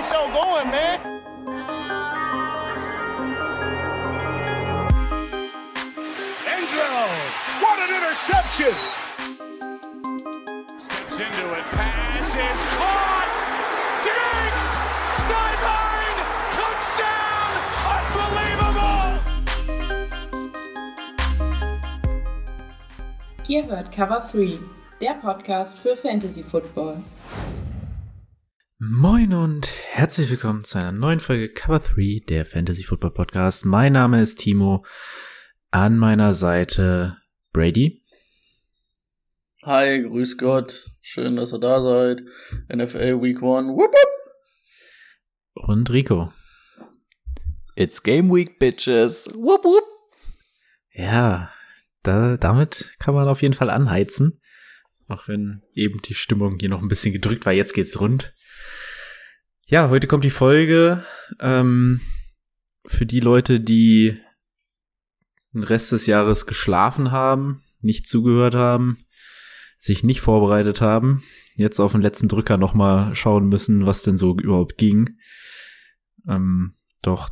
the show going, man. Angelo, what an interception! Steps into it, pass is caught! Diggs! Sideline! Touchdown! Unbelievable! Ihr hört Cover 3, der Podcast für Fantasy Football. Moin und herzlich willkommen zu einer neuen Folge Cover 3 der Fantasy Football Podcast. Mein Name ist Timo. An meiner Seite Brady. Hi, grüß Gott. Schön, dass ihr da seid. NFL Week 1. Wupp, wupp. Und Rico. It's Game Week, Bitches. Wupp, wupp. Ja, da, damit kann man auf jeden Fall anheizen. Auch wenn eben die Stimmung hier noch ein bisschen gedrückt war. Jetzt geht's rund. Ja, heute kommt die Folge ähm, für die Leute, die den Rest des Jahres geschlafen haben, nicht zugehört haben, sich nicht vorbereitet haben, jetzt auf den letzten Drücker nochmal schauen müssen, was denn so überhaupt ging. Ähm, doch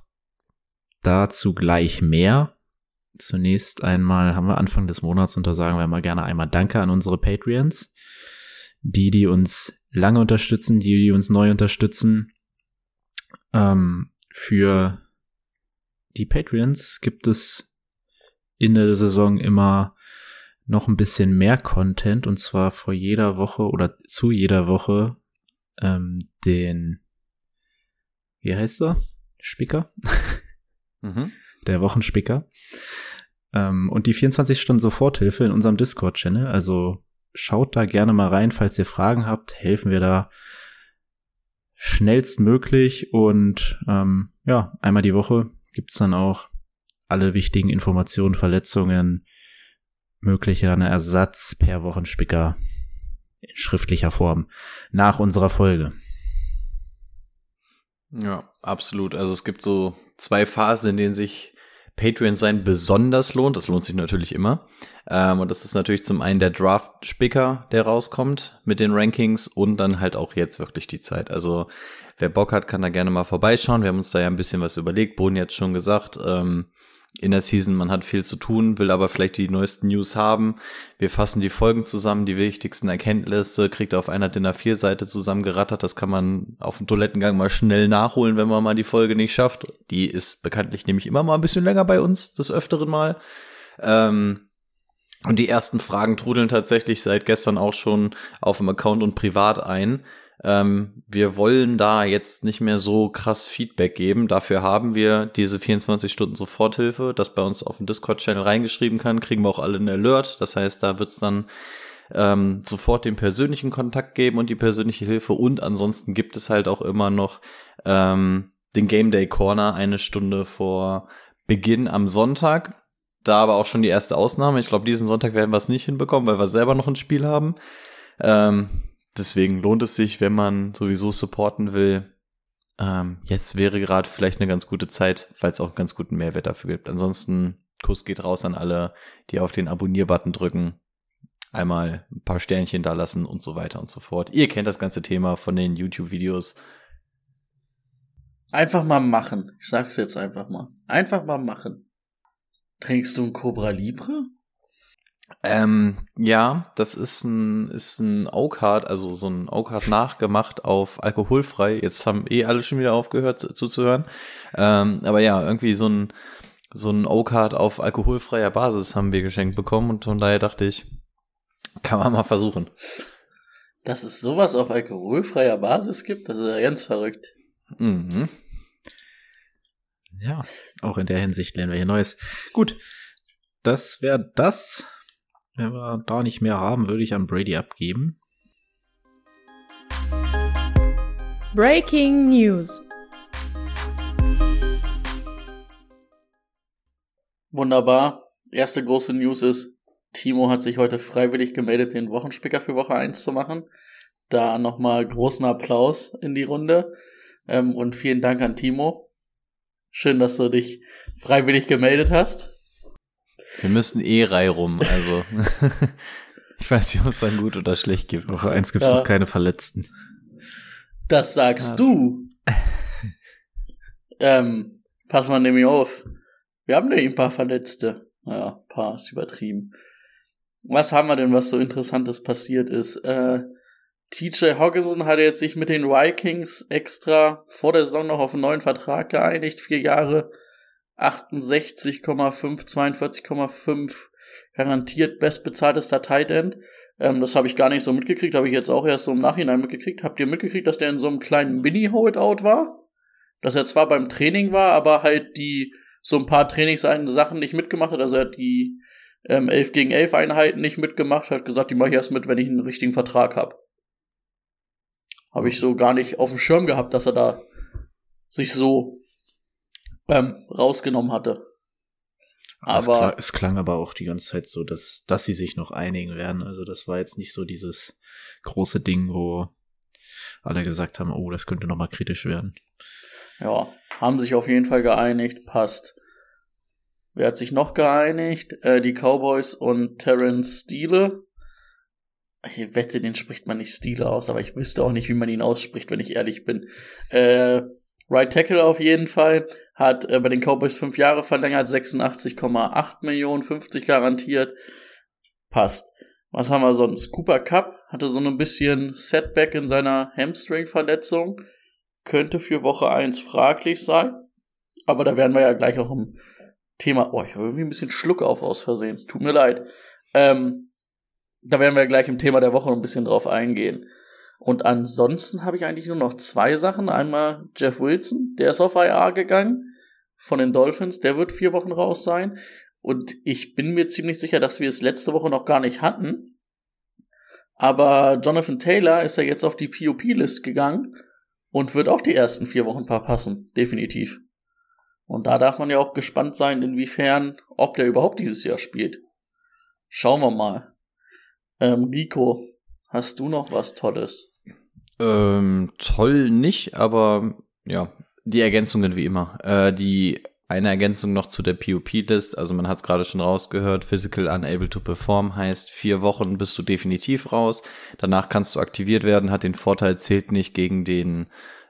dazu gleich mehr. Zunächst einmal haben wir Anfang des Monats und da sagen wir mal gerne einmal Danke an unsere Patreons. Die, die uns lange unterstützen, die, uns neu unterstützen. Ähm, für die Patreons gibt es in der Saison immer noch ein bisschen mehr Content und zwar vor jeder Woche oder zu jeder Woche ähm, den, wie heißt er? Spicker? Mhm. Der Wochenspicker. Ähm, und die 24 Stunden Soforthilfe in unserem Discord-Channel. Also schaut da gerne mal rein, falls ihr Fragen habt, helfen wir da schnellstmöglich und ähm, ja, einmal die Woche gibt's dann auch alle wichtigen Informationen, Verletzungen, mögliche Ersatz per Wochenspicker in schriftlicher Form nach unserer Folge. Ja, absolut. Also es gibt so zwei Phasen, in denen sich Patreon sein besonders lohnt. Das lohnt sich natürlich immer. Ähm, und das ist natürlich zum einen der Draft-Spicker, der rauskommt mit den Rankings und dann halt auch jetzt wirklich die Zeit. Also wer Bock hat, kann da gerne mal vorbeischauen. Wir haben uns da ja ein bisschen was überlegt. Boden jetzt schon gesagt. Ähm, in der Season, man hat viel zu tun, will aber vielleicht die neuesten News haben. Wir fassen die Folgen zusammen, die wichtigsten Erkenntnisse, kriegt auf einer DIN A4-Seite zusammengerattert. Das kann man auf dem Toilettengang mal schnell nachholen, wenn man mal die Folge nicht schafft. Die ist bekanntlich nämlich immer mal ein bisschen länger bei uns, des Öfteren mal. Ähm, und die ersten Fragen trudeln tatsächlich seit gestern auch schon auf dem Account und privat ein. Ähm, wir wollen da jetzt nicht mehr so krass Feedback geben. Dafür haben wir diese 24 Stunden Soforthilfe, das bei uns auf dem Discord-Channel reingeschrieben kann, kriegen wir auch alle einen Alert. Das heißt, da wird's dann ähm, sofort den persönlichen Kontakt geben und die persönliche Hilfe. Und ansonsten gibt es halt auch immer noch ähm, den Game Day Corner eine Stunde vor Beginn am Sonntag. Da aber auch schon die erste Ausnahme. Ich glaube, diesen Sonntag werden wir es nicht hinbekommen, weil wir selber noch ein Spiel haben. Ähm, deswegen lohnt es sich, wenn man sowieso supporten will. Ähm, jetzt wäre gerade vielleicht eine ganz gute Zeit, weil es auch einen ganz guten Mehrwert dafür gibt. Ansonsten, Kuss geht raus an alle, die auf den Abonnier-Button drücken. Einmal ein paar Sternchen da lassen und so weiter und so fort. Ihr kennt das ganze Thema von den YouTube-Videos. Einfach mal machen. Ich sag's jetzt einfach mal. Einfach mal machen. Trinkst du ein Cobra Libre? Ähm, ja, das ist ein, ist ein Oak-Hard, also so ein Oak-Hard nachgemacht auf alkoholfrei. Jetzt haben eh alle schon wieder aufgehört zuzuhören. Ähm, aber ja, irgendwie so ein, so ein Oak-Hard auf alkoholfreier Basis haben wir geschenkt bekommen und von daher dachte ich, kann man mal versuchen. Dass es sowas auf alkoholfreier Basis gibt, das ist ja ganz verrückt. Mhm. Ja, auch in der Hinsicht lernen wir hier Neues. Gut, das wäre das. Wenn wir da nicht mehr haben, würde ich an Brady abgeben. Breaking News. Wunderbar. Erste große News ist, Timo hat sich heute freiwillig gemeldet, den Wochenspicker für Woche 1 zu machen. Da nochmal großen Applaus in die Runde. Ähm, und vielen Dank an Timo. Schön, dass du dich freiwillig gemeldet hast. Wir müssen eh Reihe rum, also. ich weiß nicht, ob es dann gut oder schlecht gibt. Woche 1 gibt es Ja. noch keine Verletzten. Das sagst Ja. du. ähm, pass mal nämlich auf. Wir haben nämlich ein paar Verletzte. Naja, ein paar ist übertrieben. Was haben wir denn, was so Interessantes passiert ist? Äh, TJ Hawkinson hatte jetzt sich mit den Vikings extra vor der Saison noch auf einen neuen Vertrag geeinigt. Vier Jahre, 68,5, 42,5 garantiert bestbezahltester Tight End. Ähm, das habe ich gar nicht so mitgekriegt, habe ich jetzt auch erst so im Nachhinein mitgekriegt. Habt ihr mitgekriegt, dass der in so einem kleinen Mini-Holdout war? Dass er zwar beim Training war, aber halt die so ein paar Trainingssachen nicht mitgemacht hat. Also er hat die ähm, 11 gegen 11 Einheiten nicht mitgemacht, hat gesagt, die mache ich erst mit, wenn ich einen richtigen Vertrag habe. Habe ich so gar nicht auf dem Schirm gehabt, dass er da sich so ähm, rausgenommen hatte. Aber es, klang, es klang aber auch die ganze Zeit so, dass, dass sie sich noch einigen werden. Also das war jetzt nicht so dieses große Ding, wo alle gesagt haben, oh, das könnte nochmal kritisch werden. Ja, haben sich auf jeden Fall geeinigt, passt. Wer hat sich noch geeinigt? Äh, die Cowboys und Terrence Steele. Ich wette, den spricht man nicht Steele aus, aber ich wüsste auch nicht, wie man ihn ausspricht, wenn ich ehrlich bin. Äh, right Tackle auf jeden Fall. Hat äh, bei den Cowboys fünf Jahre verlängert, 86,8 Millionen, 50 garantiert. Passt. Was haben wir sonst? Cooper Cup hatte so ein bisschen Setback in seiner Hamstring-Verletzung. Könnte für Woche 1 fraglich sein. Aber da werden wir ja gleich auch im Thema. Oh, ich habe irgendwie ein bisschen Schluck auf aus Versehen. Tut mir leid. Ähm, da werden wir gleich im Thema der Woche ein bisschen drauf eingehen. Und ansonsten habe ich eigentlich nur noch zwei Sachen. Einmal Jeff Wilson, der ist auf IR gegangen von den Dolphins, der wird vier Wochen raus sein. Und ich bin mir ziemlich sicher, dass wir es letzte Woche noch gar nicht hatten. Aber Jonathan Taylor ist ja jetzt auf die POP-List gegangen und wird auch die ersten vier Wochen verpassen. Definitiv. Und da darf man ja auch gespannt sein, inwiefern, ob der überhaupt dieses Jahr spielt. Schauen wir mal. Ähm, Rico, hast du noch was Tolles? Ähm, toll nicht, aber ja, die Ergänzungen wie immer. Äh, die eine Ergänzung noch zu der POP-List, also man hat es gerade schon rausgehört, Physical Unable to Perform heißt, vier Wochen bist du definitiv raus, danach kannst du aktiviert werden, hat den Vorteil, zählt nicht gegen den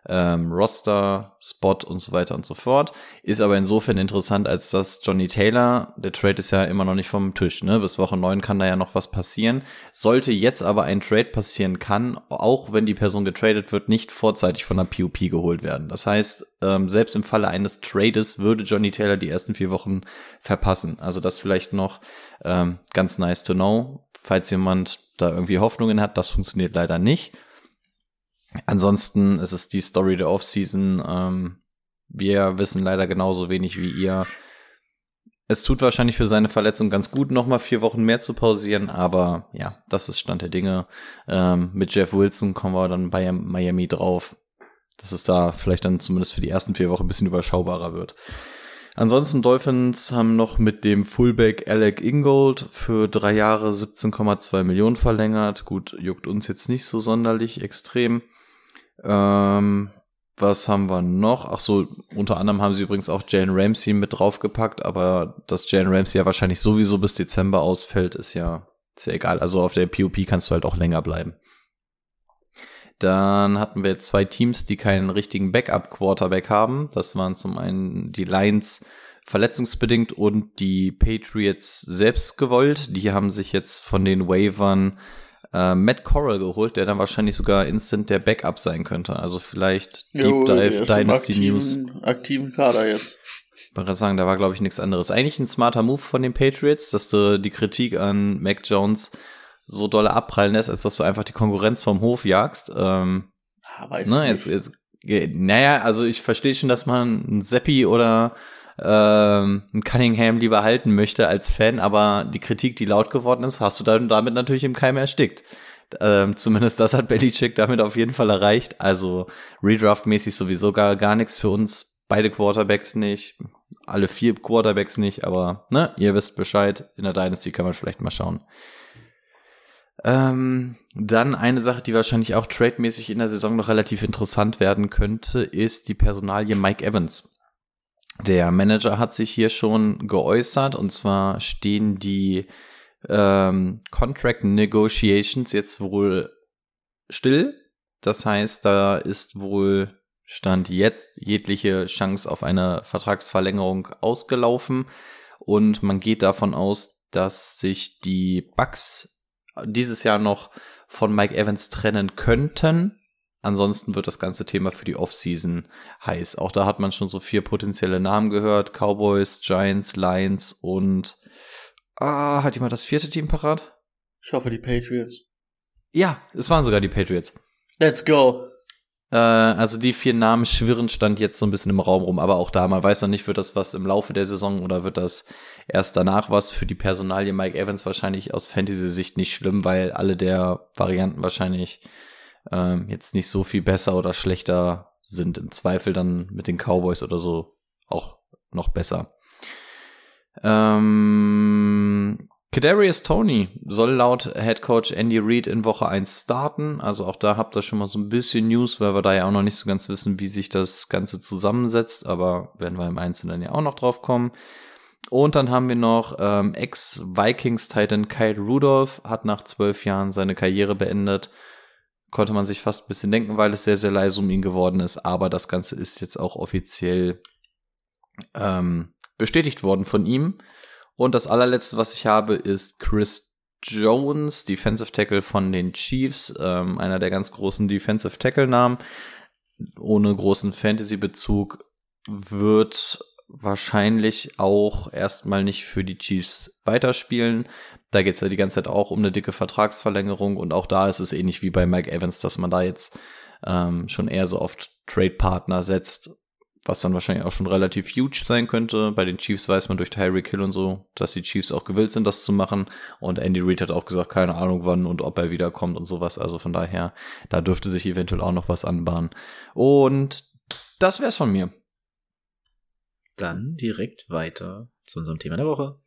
ähm, Roster, Spot und so weiter und so fort. Ist aber insofern interessant, als dass Johnny Taylor, der Trade ist ja immer noch nicht vom Tisch, ne? Bis Woche 9 kann da ja noch was passieren. Sollte jetzt aber ein Trade passieren, kann, auch wenn die Person getradet wird, nicht vorzeitig von der POP geholt werden. Das heißt, ähm, selbst im Falle eines Trades würde Johnny Taylor die ersten vier Wochen verpassen. Also das vielleicht noch ähm, ganz nice to know, falls jemand da irgendwie Hoffnungen hat. Das funktioniert leider nicht. Ansonsten ist es die Story der Offseason. Ähm, wir wissen leider genauso wenig wie ihr. Es tut wahrscheinlich für seine Verletzung ganz gut, nochmal vier Wochen mehr zu pausieren, aber ja, das ist Stand der Dinge. Ähm, mit Jeff Wilson kommen wir dann bei Miami drauf, dass es da vielleicht dann zumindest für die ersten vier Wochen ein bisschen überschaubarer wird. Ansonsten Dolphins haben noch mit dem Fullback Alec Ingold für drei Jahre 17,2 Millionen verlängert. Gut, juckt uns jetzt nicht so sonderlich extrem. Ähm, was haben wir noch? Ach so, unter anderem haben sie übrigens auch Jane Ramsey mit draufgepackt, aber dass Jane Ramsey ja wahrscheinlich sowieso bis Dezember ausfällt, ist ja, ist ja egal. Also auf der POP kannst du halt auch länger bleiben. Dann hatten wir zwei Teams, die keinen richtigen Backup-Quarterback haben. Das waren zum einen die Lions verletzungsbedingt und die Patriots selbst gewollt. Die haben sich jetzt von den Wavern äh, Matt Corral geholt, der dann wahrscheinlich sogar instant der Backup sein könnte. Also vielleicht jo, Deep Dive Dynasty aktiven, News. Aktiven Kader jetzt. Ich wollte sagen, da war glaube ich nichts anderes. Eigentlich ein smarter Move von den Patriots, dass du die Kritik an Mac Jones so dolle abprallen lässt, als dass du einfach die Konkurrenz vom Hof jagst. Ähm, ja, weiß ne, jetzt, jetzt, naja, also ich verstehe schon, dass man ein Seppi oder ähm, Cunningham lieber halten möchte als Fan, aber die Kritik, die laut geworden ist, hast du dann damit natürlich im Keim erstickt. Ähm, zumindest das hat Belichick damit auf jeden Fall erreicht. Also Redraft-mäßig sowieso gar, gar nichts für uns. Beide Quarterbacks nicht, alle vier Quarterbacks nicht, aber ne, ihr wisst Bescheid. In der Dynasty kann man vielleicht mal schauen. Ähm, dann eine Sache, die wahrscheinlich auch trademäßig in der Saison noch relativ interessant werden könnte, ist die Personalie Mike Evans. Der Manager hat sich hier schon geäußert und zwar stehen die ähm, Contract Negotiations jetzt wohl still. Das heißt, da ist wohl stand jetzt jegliche Chance auf eine Vertragsverlängerung ausgelaufen und man geht davon aus, dass sich die Bucks dieses Jahr noch von Mike Evans trennen könnten. Ansonsten wird das ganze Thema für die Offseason heiß. Auch da hat man schon so vier potenzielle Namen gehört. Cowboys, Giants, Lions und ah, hat jemand das vierte Team parat? Ich hoffe, die Patriots. Ja, es waren sogar die Patriots. Let's go. Äh, also die vier Namen schwirren stand jetzt so ein bisschen im Raum rum, aber auch da, man weiß noch nicht, wird das was im Laufe der Saison oder wird das erst danach was für die Personalie Mike Evans wahrscheinlich aus Fantasy-Sicht nicht schlimm, weil alle der Varianten wahrscheinlich ähm, jetzt nicht so viel besser oder schlechter sind. Im Zweifel dann mit den Cowboys oder so auch noch besser. Ähm, Kadarius Tony soll laut Head Coach Andy Reid in Woche 1 starten. Also auch da habt ihr schon mal so ein bisschen News, weil wir da ja auch noch nicht so ganz wissen, wie sich das Ganze zusammensetzt. Aber werden wir im Einzelnen ja auch noch drauf kommen. Und dann haben wir noch ähm, Ex-Vikings-Titan Kyle Rudolph, hat nach zwölf Jahren seine Karriere beendet. Konnte man sich fast ein bisschen denken, weil es sehr, sehr leise um ihn geworden ist. Aber das Ganze ist jetzt auch offiziell ähm, bestätigt worden von ihm. Und das allerletzte, was ich habe, ist Chris Jones, Defensive Tackle von den Chiefs, ähm, einer der ganz großen Defensive Tackle-Namen, ohne großen Fantasy-Bezug, wird wahrscheinlich auch erstmal nicht für die Chiefs weiterspielen. Da geht es ja die ganze Zeit auch um eine dicke Vertragsverlängerung und auch da ist es ähnlich wie bei Mike Evans, dass man da jetzt ähm, schon eher so oft Trade-Partner setzt was dann wahrscheinlich auch schon relativ huge sein könnte. Bei den Chiefs weiß man durch Tyreek Hill und so, dass die Chiefs auch gewillt sind, das zu machen. Und Andy Reid hat auch gesagt, keine Ahnung wann und ob er wiederkommt und sowas. Also von daher, da dürfte sich eventuell auch noch was anbahnen. Und das wär's von mir. Dann direkt weiter zu unserem Thema der Woche.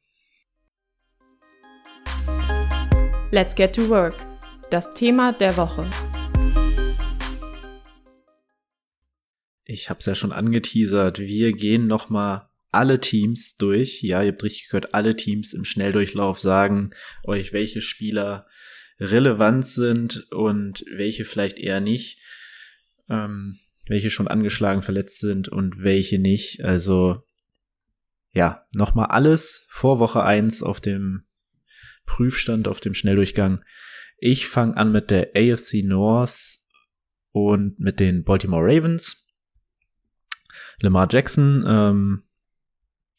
Let's get to work. Das Thema der Woche. Ich habe es ja schon angeteasert. Wir gehen noch mal alle Teams durch. Ja, ihr habt richtig gehört, alle Teams im Schnelldurchlauf sagen euch, welche Spieler relevant sind und welche vielleicht eher nicht. Ähm, welche schon angeschlagen, verletzt sind und welche nicht. Also ja, nochmal alles vor Woche eins auf dem Prüfstand, auf dem Schnelldurchgang. Ich fange an mit der AFC North und mit den Baltimore Ravens. Lamar Jackson, ähm,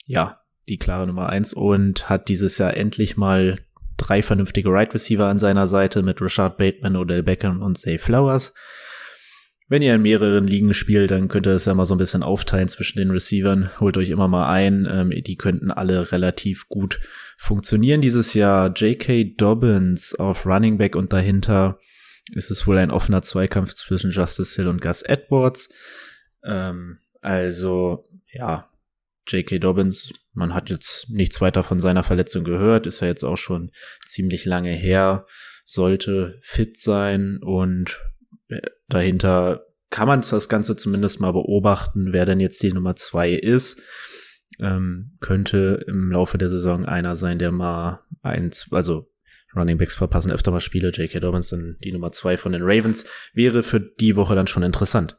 ja, die klare Nummer eins und hat dieses Jahr endlich mal drei vernünftige Right Receiver an seiner Seite mit Rashad Bateman, Odell Beckham und Zay Flowers. Wenn ihr in mehreren Ligen spielt, dann könnt ihr das ja mal so ein bisschen aufteilen zwischen den Receivern. Holt euch immer mal ein. Ähm, die könnten alle relativ gut funktionieren dieses Jahr. J.K. Dobbins auf Running Back und dahinter ist es wohl ein offener Zweikampf zwischen Justice Hill und Gus Edwards. Ähm, also, ja, J.K. Dobbins, man hat jetzt nichts weiter von seiner Verletzung gehört, ist ja jetzt auch schon ziemlich lange her, sollte fit sein und äh, dahinter kann man das Ganze zumindest mal beobachten, wer denn jetzt die Nummer zwei ist. Ähm, könnte im Laufe der Saison einer sein, der mal eins, also Running Backs verpassen öfter mal Spiele. J.K. Dobbins dann die Nummer zwei von den Ravens wäre für die Woche dann schon interessant.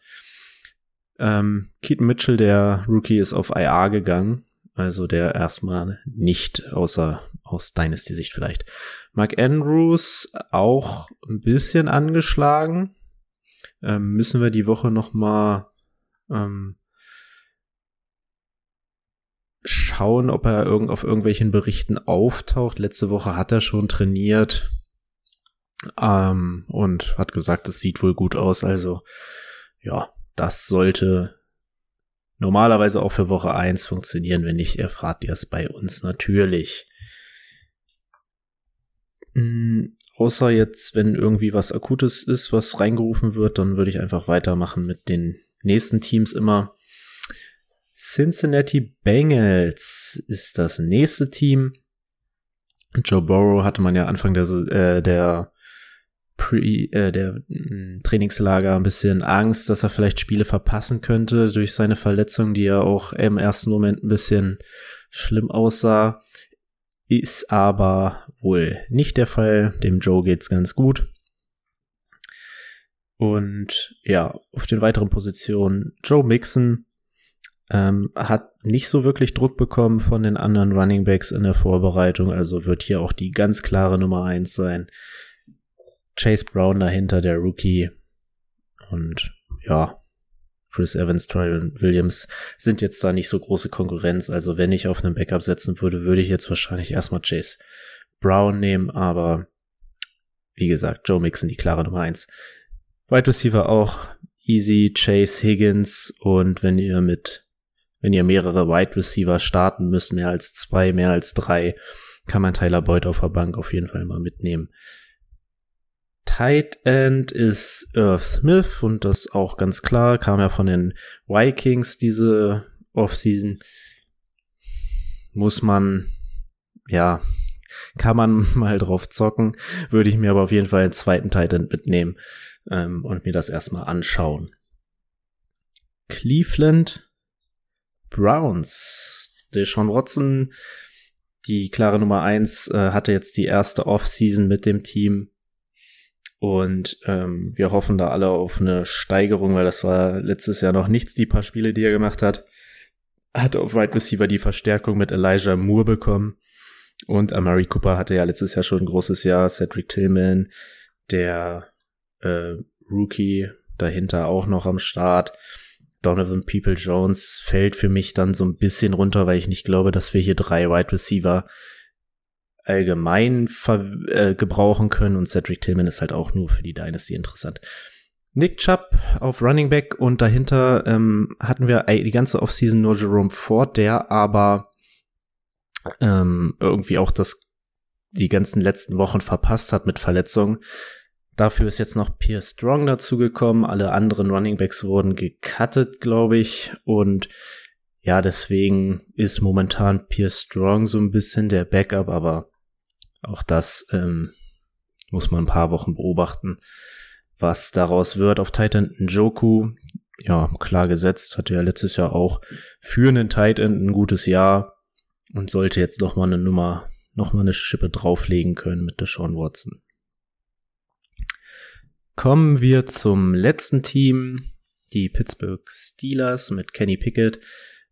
Ähm, Keaton Mitchell, der Rookie, ist auf IR gegangen. Also der erstmal nicht, außer aus Dynasty-Sicht vielleicht. Mark Andrews auch ein bisschen angeschlagen. Ähm, müssen wir die Woche noch mal ähm, schauen, ob er irgend auf irgendwelchen Berichten auftaucht. Letzte Woche hat er schon trainiert ähm, und hat gesagt, es sieht wohl gut aus. Also ja, das sollte normalerweise auch für Woche 1 funktionieren. Wenn nicht, erfahrt ihr es bei uns natürlich. Mhm, außer jetzt, wenn irgendwie was Akutes ist, was reingerufen wird, dann würde ich einfach weitermachen mit den nächsten Teams immer. Cincinnati Bengals ist das nächste Team. Joe Burrow hatte man ja Anfang der, äh, der Pre, äh, der äh, Trainingslager ein bisschen Angst, dass er vielleicht Spiele verpassen könnte durch seine Verletzung, die ja auch im ersten Moment ein bisschen schlimm aussah. Ist aber wohl nicht der Fall. Dem Joe geht's ganz gut. Und ja, auf den weiteren Positionen Joe Mixon ähm, hat nicht so wirklich Druck bekommen von den anderen Running Backs in der Vorbereitung, also wird hier auch die ganz klare Nummer eins sein. Chase Brown dahinter, der Rookie. Und ja, Chris Evans, Tyron Williams sind jetzt da nicht so große Konkurrenz. Also wenn ich auf einen Backup setzen würde, würde ich jetzt wahrscheinlich erstmal Chase Brown nehmen, aber wie gesagt, Joe Mixon die klare Nummer eins. Wide Receiver auch easy, Chase Higgins und wenn ihr mit, wenn ihr mehrere Wide Receiver starten müsst, mehr als zwei, mehr als drei, kann man Tyler Boyd auf der Bank auf jeden Fall mal mitnehmen. Tight End ist Irv Smith und das auch ganz klar, kam ja von den Vikings diese Offseason. Muss man, ja, kann man mal drauf zocken, würde ich mir aber auf jeden Fall einen zweiten Tight End mitnehmen ähm, und mir das erstmal anschauen. Cleveland Browns. Deshaun Watson, die klare Nummer eins, äh, hatte jetzt die erste Offseason mit dem Team und ähm, wir hoffen da alle auf eine Steigerung, weil das war letztes Jahr noch nichts, die paar Spiele, die er gemacht hat. Hat auf Right Receiver die Verstärkung mit Elijah Moore bekommen. Und Amari Cooper hatte ja letztes Jahr schon ein großes Jahr. Cedric Tillman, der äh, Rookie, dahinter auch noch am Start. Donovan People Jones fällt für mich dann so ein bisschen runter, weil ich nicht glaube, dass wir hier drei Wide Receiver allgemein äh, gebrauchen können und Cedric Tillman ist halt auch nur für die Dynasty interessant. Nick Chubb auf Running Back und dahinter ähm, hatten wir die ganze Offseason nur Jerome Ford, der aber ähm, irgendwie auch das die ganzen letzten Wochen verpasst hat mit Verletzungen. Dafür ist jetzt noch Pierre Strong dazugekommen. Alle anderen Running Backs wurden gecuttet, glaube ich. Und ja, deswegen ist momentan Pierre Strong so ein bisschen der Backup, aber auch das ähm, muss man ein paar Wochen beobachten, was daraus wird. Auf Titan Njoku, ja, klar gesetzt, hatte ja letztes Jahr auch für einen Titan ein gutes Jahr und sollte jetzt noch mal eine Nummer, noch mal eine Schippe drauflegen können mit der Sean Watson. Kommen wir zum letzten Team, die Pittsburgh Steelers mit Kenny Pickett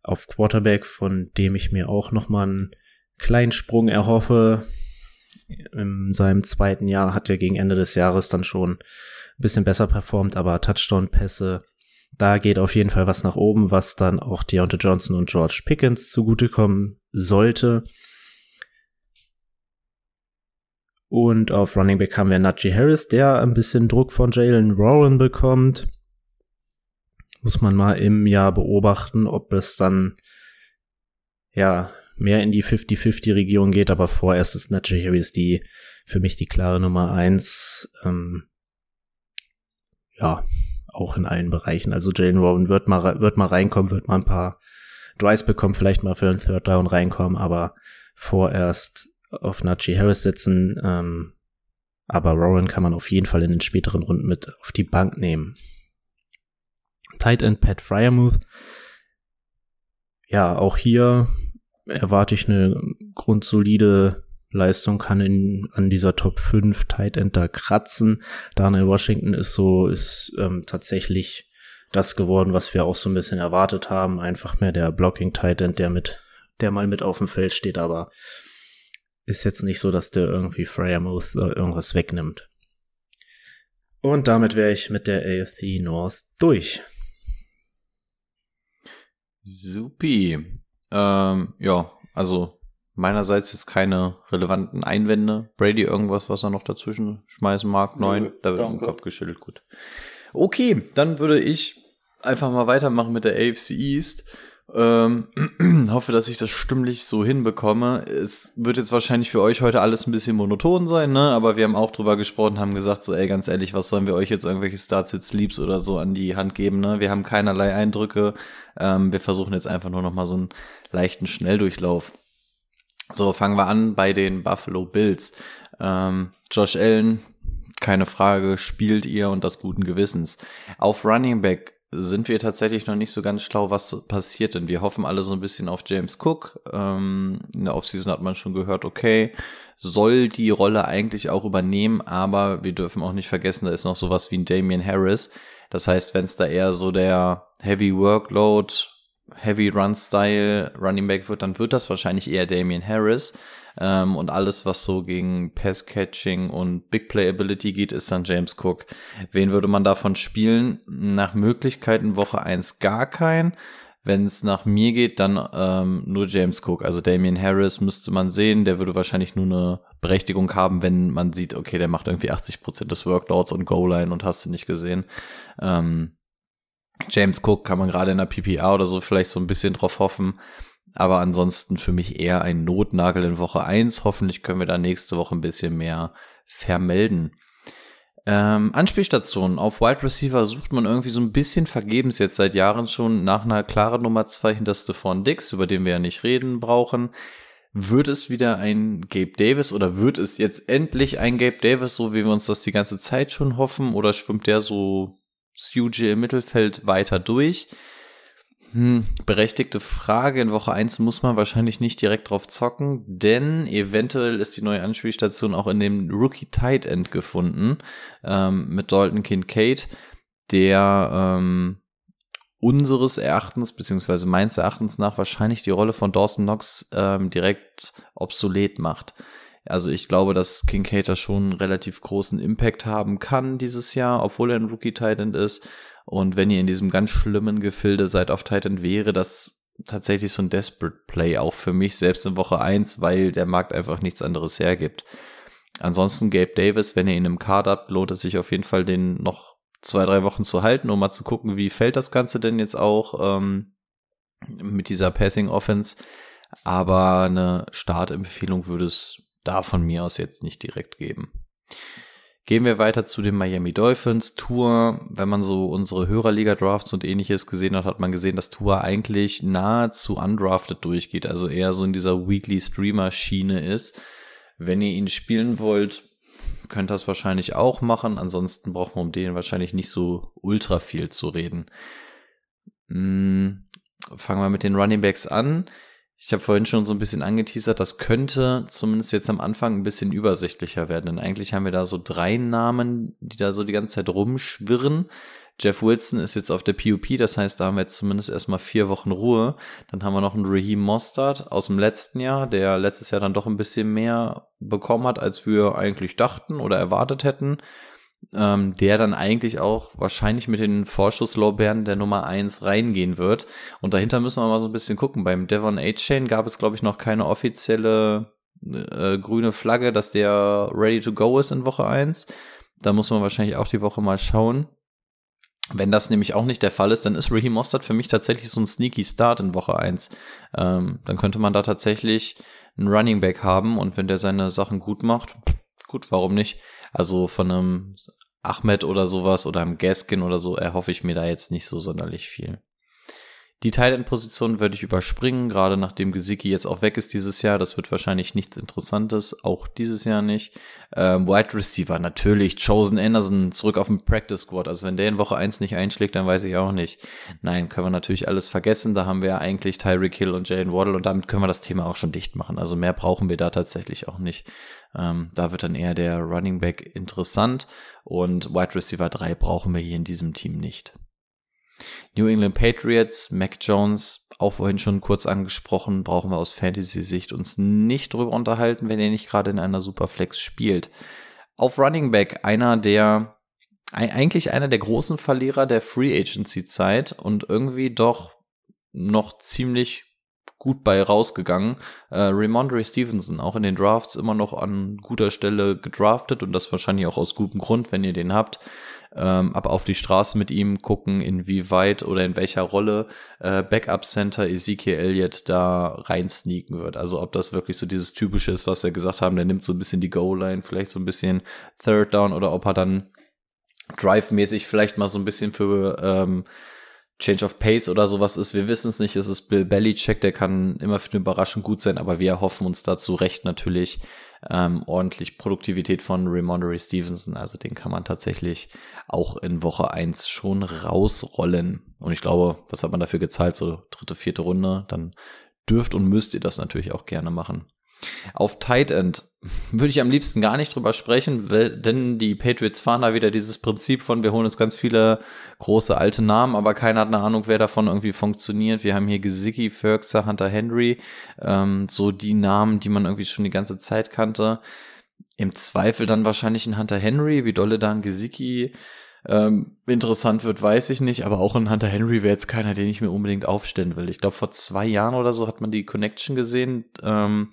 auf Quarterback, von dem ich mir auch noch mal einen kleinen Sprung erhoffe in seinem zweiten Jahr hat er gegen Ende des Jahres dann schon ein bisschen besser performt, aber Touchdown-Pässe, da geht auf jeden Fall was nach oben, was dann auch Deontay Johnson und George Pickens zugutekommen sollte. Und auf Running Back haben wir Najee Harris, der ein bisschen Druck von Jalen Warren bekommt. Muss man mal im Jahr beobachten, ob es dann ja mehr in die 50-50-Region geht, aber vorerst ist Najee Harris die für mich die klare Nummer eins. Ähm, ja, auch in allen Bereichen. Also Jalen Rowan wird mal, wird mal reinkommen, wird mal ein paar Drives bekommen, vielleicht mal für einen Third Down reinkommen, aber vorerst auf Najee Harris sitzen. Ähm, aber Rowan kann man auf jeden Fall in den späteren Runden mit auf die Bank nehmen. Tight End Pat Fryermuth. Ja, auch hier erwarte ich eine grundsolide Leistung, kann in, an dieser Top 5 Tight End da kratzen. Daniel Washington ist so, ist ähm, tatsächlich das geworden, was wir auch so ein bisschen erwartet haben. Einfach mehr der Blocking Tight End, der mit, der mal mit auf dem Feld steht, aber ist jetzt nicht so, dass der irgendwie Fryermuth irgendwas wegnimmt. Und damit wäre ich mit der AFC North durch. Supi. Ähm, ja, also meinerseits jetzt keine relevanten Einwände. Brady irgendwas, was er noch dazwischen schmeißen mag? Neun. Nö, da wird im Kopf geschüttelt. Gut. Okay, dann würde ich einfach mal weitermachen mit der AFC East. Ähm, hoffe, dass ich das stimmlich so hinbekomme. Es wird jetzt wahrscheinlich für euch heute alles ein bisschen monoton sein, ne? Aber wir haben auch drüber gesprochen, haben gesagt, so, ey, ganz ehrlich, was sollen wir euch jetzt irgendwelche Starts Sleeps oder so an die Hand geben, ne? Wir haben keinerlei Eindrücke. Ähm, wir versuchen jetzt einfach nur noch mal so einen leichten Schnelldurchlauf. So, fangen wir an bei den Buffalo Bills. Ähm, Josh Allen, keine Frage, spielt ihr und das guten Gewissens. Auf Running Back sind wir tatsächlich noch nicht so ganz schlau, was passiert, denn wir hoffen alle so ein bisschen auf James Cook. Ähm, in der Offseason hat man schon gehört, okay, soll die Rolle eigentlich auch übernehmen, aber wir dürfen auch nicht vergessen, da ist noch sowas wie ein Damian Harris. Das heißt, wenn es da eher so der Heavy Workload, Heavy Run Style Running Back wird, dann wird das wahrscheinlich eher Damian Harris. Ähm, und alles, was so gegen Pass Catching und Big Playability geht, ist dann James Cook. Wen würde man davon spielen? Nach Möglichkeiten Woche 1 gar kein. Wenn es nach mir geht, dann ähm, nur James Cook. Also Damian Harris müsste man sehen. Der würde wahrscheinlich nur eine Berechtigung haben, wenn man sieht, okay, der macht irgendwie 80 Prozent des Workloads und Goal-Line und hast du nicht gesehen. Ähm, James Cook kann man gerade in der PPA oder so vielleicht so ein bisschen drauf hoffen. Aber ansonsten für mich eher ein Notnagel in Woche 1. Hoffentlich können wir da nächste Woche ein bisschen mehr vermelden. Ähm, Anspielstationen auf Wide Receiver sucht man irgendwie so ein bisschen vergebens jetzt seit Jahren schon nach einer klaren Nummer 2 hinter Stephon Dix, über den wir ja nicht reden brauchen. Wird es wieder ein Gabe Davis oder wird es jetzt endlich ein Gabe Davis, so wie wir uns das die ganze Zeit schon hoffen, oder schwimmt der so CUG im Mittelfeld weiter durch? Hm, berechtigte Frage. In Woche 1 muss man wahrscheinlich nicht direkt drauf zocken, denn eventuell ist die neue Anspielstation auch in dem Rookie Tight End gefunden ähm, mit Dalton Kincaid, der ähm, unseres Erachtens, beziehungsweise meines Erachtens nach wahrscheinlich die Rolle von Dawson Knox ähm, direkt obsolet macht. Also ich glaube, dass Kincaid da schon einen relativ großen Impact haben kann dieses Jahr, obwohl er ein Rookie Tight End ist. Und wenn ihr in diesem ganz schlimmen Gefilde seid auf Titan, wäre das tatsächlich so ein Desperate Play auch für mich, selbst in Woche 1, weil der Markt einfach nichts anderes hergibt. Ansonsten Gabe Davis, wenn ihr ihn im Card habt, lohnt es sich auf jeden Fall, den noch zwei, drei Wochen zu halten, um mal zu gucken, wie fällt das Ganze denn jetzt auch ähm, mit dieser Passing Offense. Aber eine Startempfehlung würde es da von mir aus jetzt nicht direkt geben. Gehen wir weiter zu den Miami Dolphins. Tour, wenn man so unsere Hörerliga-Drafts und ähnliches gesehen hat, hat man gesehen, dass Tour eigentlich nahezu undrafted durchgeht, also eher so in dieser Weekly Streamer-Schiene ist. Wenn ihr ihn spielen wollt, könnt das wahrscheinlich auch machen. Ansonsten braucht man um den wahrscheinlich nicht so ultra viel zu reden. Hm, fangen wir mit den Running Backs an. Ich habe vorhin schon so ein bisschen angeteasert, das könnte zumindest jetzt am Anfang ein bisschen übersichtlicher werden, denn eigentlich haben wir da so drei Namen, die da so die ganze Zeit rumschwirren. Jeff Wilson ist jetzt auf der PUP, das heißt, da haben wir jetzt zumindest erstmal vier Wochen Ruhe. Dann haben wir noch einen Raheem Mostard aus dem letzten Jahr, der letztes Jahr dann doch ein bisschen mehr bekommen hat, als wir eigentlich dachten oder erwartet hätten ähm, der dann eigentlich auch wahrscheinlich mit den Vorschusslorbeeren der Nummer eins reingehen wird. Und dahinter müssen wir mal so ein bisschen gucken. Beim Devon A-Chain gab es, glaube ich, noch keine offizielle äh, grüne Flagge, dass der ready to go ist in Woche eins. Da muss man wahrscheinlich auch die Woche mal schauen. Wenn das nämlich auch nicht der Fall ist, dann ist Raheem Mostert für mich tatsächlich so ein sneaky Start in Woche eins. Ähm, dann könnte man da tatsächlich einen Running Back haben und wenn der seine Sachen gut macht, gut, warum nicht? Also von einem Ahmed oder sowas oder einem Gaskin oder so erhoffe ich mir da jetzt nicht so sonderlich viel. Die Tight-End-Position würde ich überspringen, gerade nachdem Gesicki jetzt auch weg ist dieses Jahr. Das wird wahrscheinlich nichts Interessantes, auch dieses Jahr nicht. Ähm, Wide Receiver, natürlich. Chosen Anderson zurück auf den Practice Squad. Also wenn der in Woche 1 nicht einschlägt, dann weiß ich auch nicht. Nein, können wir natürlich alles vergessen. Da haben wir ja eigentlich Tyreek Hill und Jalen Waddle und damit können wir das Thema auch schon dicht machen. Also mehr brauchen wir da tatsächlich auch nicht. Ähm, da wird dann eher der Running Back interessant und Wide Receiver 3 brauchen wir hier in diesem Team nicht. New England Patriots, Mac Jones, auch vorhin schon kurz angesprochen, brauchen wir aus Fantasy-Sicht uns nicht drüber unterhalten, wenn er nicht gerade in einer Superflex spielt. Auf Running Back, einer der, eigentlich einer der großen Verlierer der Free Agency Zeit und irgendwie doch noch ziemlich gut bei rausgegangen. Äh, Ramondre Stevenson, auch in den Drafts immer noch an guter Stelle gedraftet und das wahrscheinlich auch aus gutem Grund, wenn ihr den habt. Ähm, ab auf die Straße mit ihm gucken, inwieweit oder in welcher Rolle äh, Backup Center Ezekiel Elliott da rein sneaken wird. Also ob das wirklich so dieses typische ist, was wir gesagt haben, der nimmt so ein bisschen die Goal-Line, vielleicht so ein bisschen Third Down oder ob er dann Drive-mäßig vielleicht mal so ein bisschen für ähm, Change of Pace oder sowas ist. Wir wissen es nicht. Es ist Bill Belichick, der kann immer für eine Überraschung gut sein, aber wir erhoffen uns dazu recht natürlich ähm, ordentlich Produktivität von Ramondery Stevenson. Also den kann man tatsächlich auch in Woche eins schon rausrollen. Und ich glaube, was hat man dafür gezahlt? So dritte, vierte Runde. Dann dürft und müsst ihr das natürlich auch gerne machen. Auf Tight End würde ich am liebsten gar nicht drüber sprechen, denn die Patriots fahren da wieder dieses Prinzip von, wir holen uns ganz viele große alte Namen, aber keiner hat eine Ahnung, wer davon irgendwie funktioniert. Wir haben hier Gesicki, Ferguson, Hunter Henry, ähm, so die Namen, die man irgendwie schon die ganze Zeit kannte. Im Zweifel dann wahrscheinlich ein Hunter Henry, wie dolle da ein Gesicki ähm, interessant wird, weiß ich nicht, aber auch ein Hunter Henry wäre jetzt keiner, den ich mir unbedingt aufstellen will. Ich glaube, vor zwei Jahren oder so hat man die Connection gesehen. Ähm,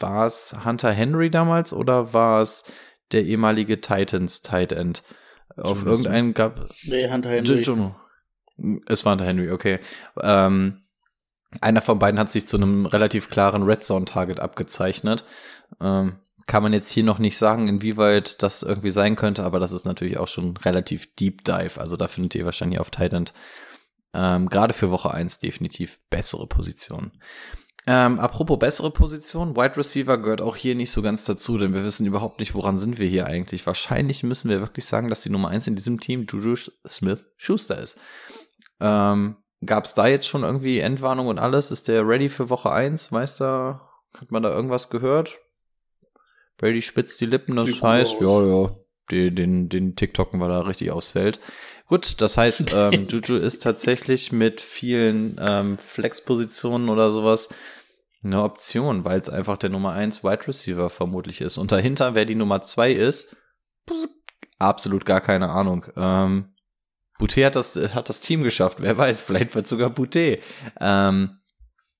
war es Hunter Henry damals oder war es der ehemalige Titans Tight End? Auf irgendeinen gab. Nee, Hunter Henry. Juno. Es war Hunter Henry, okay. Ähm, einer von beiden hat sich zu einem relativ klaren Red Zone Target abgezeichnet. Ähm, kann man jetzt hier noch nicht sagen, inwieweit das irgendwie sein könnte, aber das ist natürlich auch schon relativ Deep Dive. Also da findet ihr wahrscheinlich auf Tight End ähm, gerade für Woche eins definitiv bessere Positionen. Ähm, apropos bessere Position, Wide Receiver gehört auch hier nicht so ganz dazu, denn wir wissen überhaupt nicht, woran sind wir hier eigentlich. Wahrscheinlich müssen wir wirklich sagen, dass die Nummer eins in diesem Team Juju Smith Schuster ist. Ähm, Gab es da jetzt schon irgendwie Endwarnung und alles? Ist der ready für Woche eins? Weiß da, hat man da irgendwas gehört? Brady spitzt die Lippen, das Sieht heißt, ja, ja, den, den, den TikToken, weil er richtig ausfällt. Gut, das heißt, ähm, Juju ist tatsächlich mit vielen ähm, Flex-Positionen oder sowas eine Option, weil es einfach der Nummer 1 Wide Receiver vermutlich ist. Und dahinter, wer die Nummer 2 ist, absolut gar keine Ahnung. Ähm, Boutet hat das, hat das Team geschafft, wer weiß, vielleicht wird sogar Boutet. Ähm,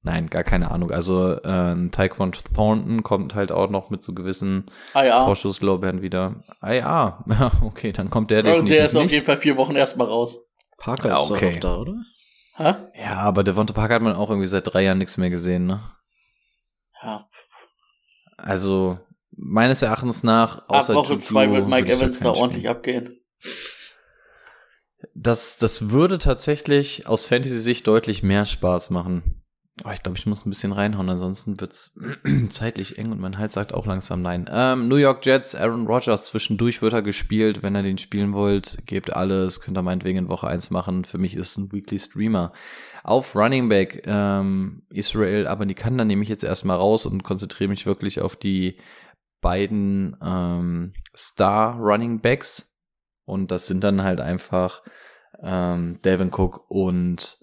nein, gar keine Ahnung. Also ähm, Taekwon Thornton kommt halt auch noch mit so gewissen Ah ja. Vorschusslorbeeren wieder. Ah ja, okay, dann kommt der Und definitiv der ist auf nicht. jeden Fall vier Wochen erstmal raus. Parker Ja, ist doch okay. noch da, oder? Hä? Ja, aber Devonta Parker hat man auch irgendwie seit drei Jahren nichts mehr gesehen, ne? Ja. Also meines Erachtens nach, Ab außer Woche Juju zwei wird Mike Evans da ordentlich spielen. abgehen. Das, das würde tatsächlich aus Fantasy-Sicht deutlich mehr Spaß machen. Oh, ich glaube, ich muss ein bisschen reinhauen, ansonsten wird's zeitlich eng und mein Hals sagt auch langsam nein. Ähm, New York Jets, Aaron Rodgers, zwischendurch wird er gespielt. Wenn ihr den spielen wollt, gebt alles, könnt ihr meinetwegen in Woche 1 machen. Für mich ist ein Weekly Streamer. Auf Running Back, ähm, Israel, aber die kann dann nehme ich jetzt erstmal raus und konzentriere mich wirklich auf die beiden ähm, Star Running Backs. Und das sind dann halt einfach ähm, Devin Cook und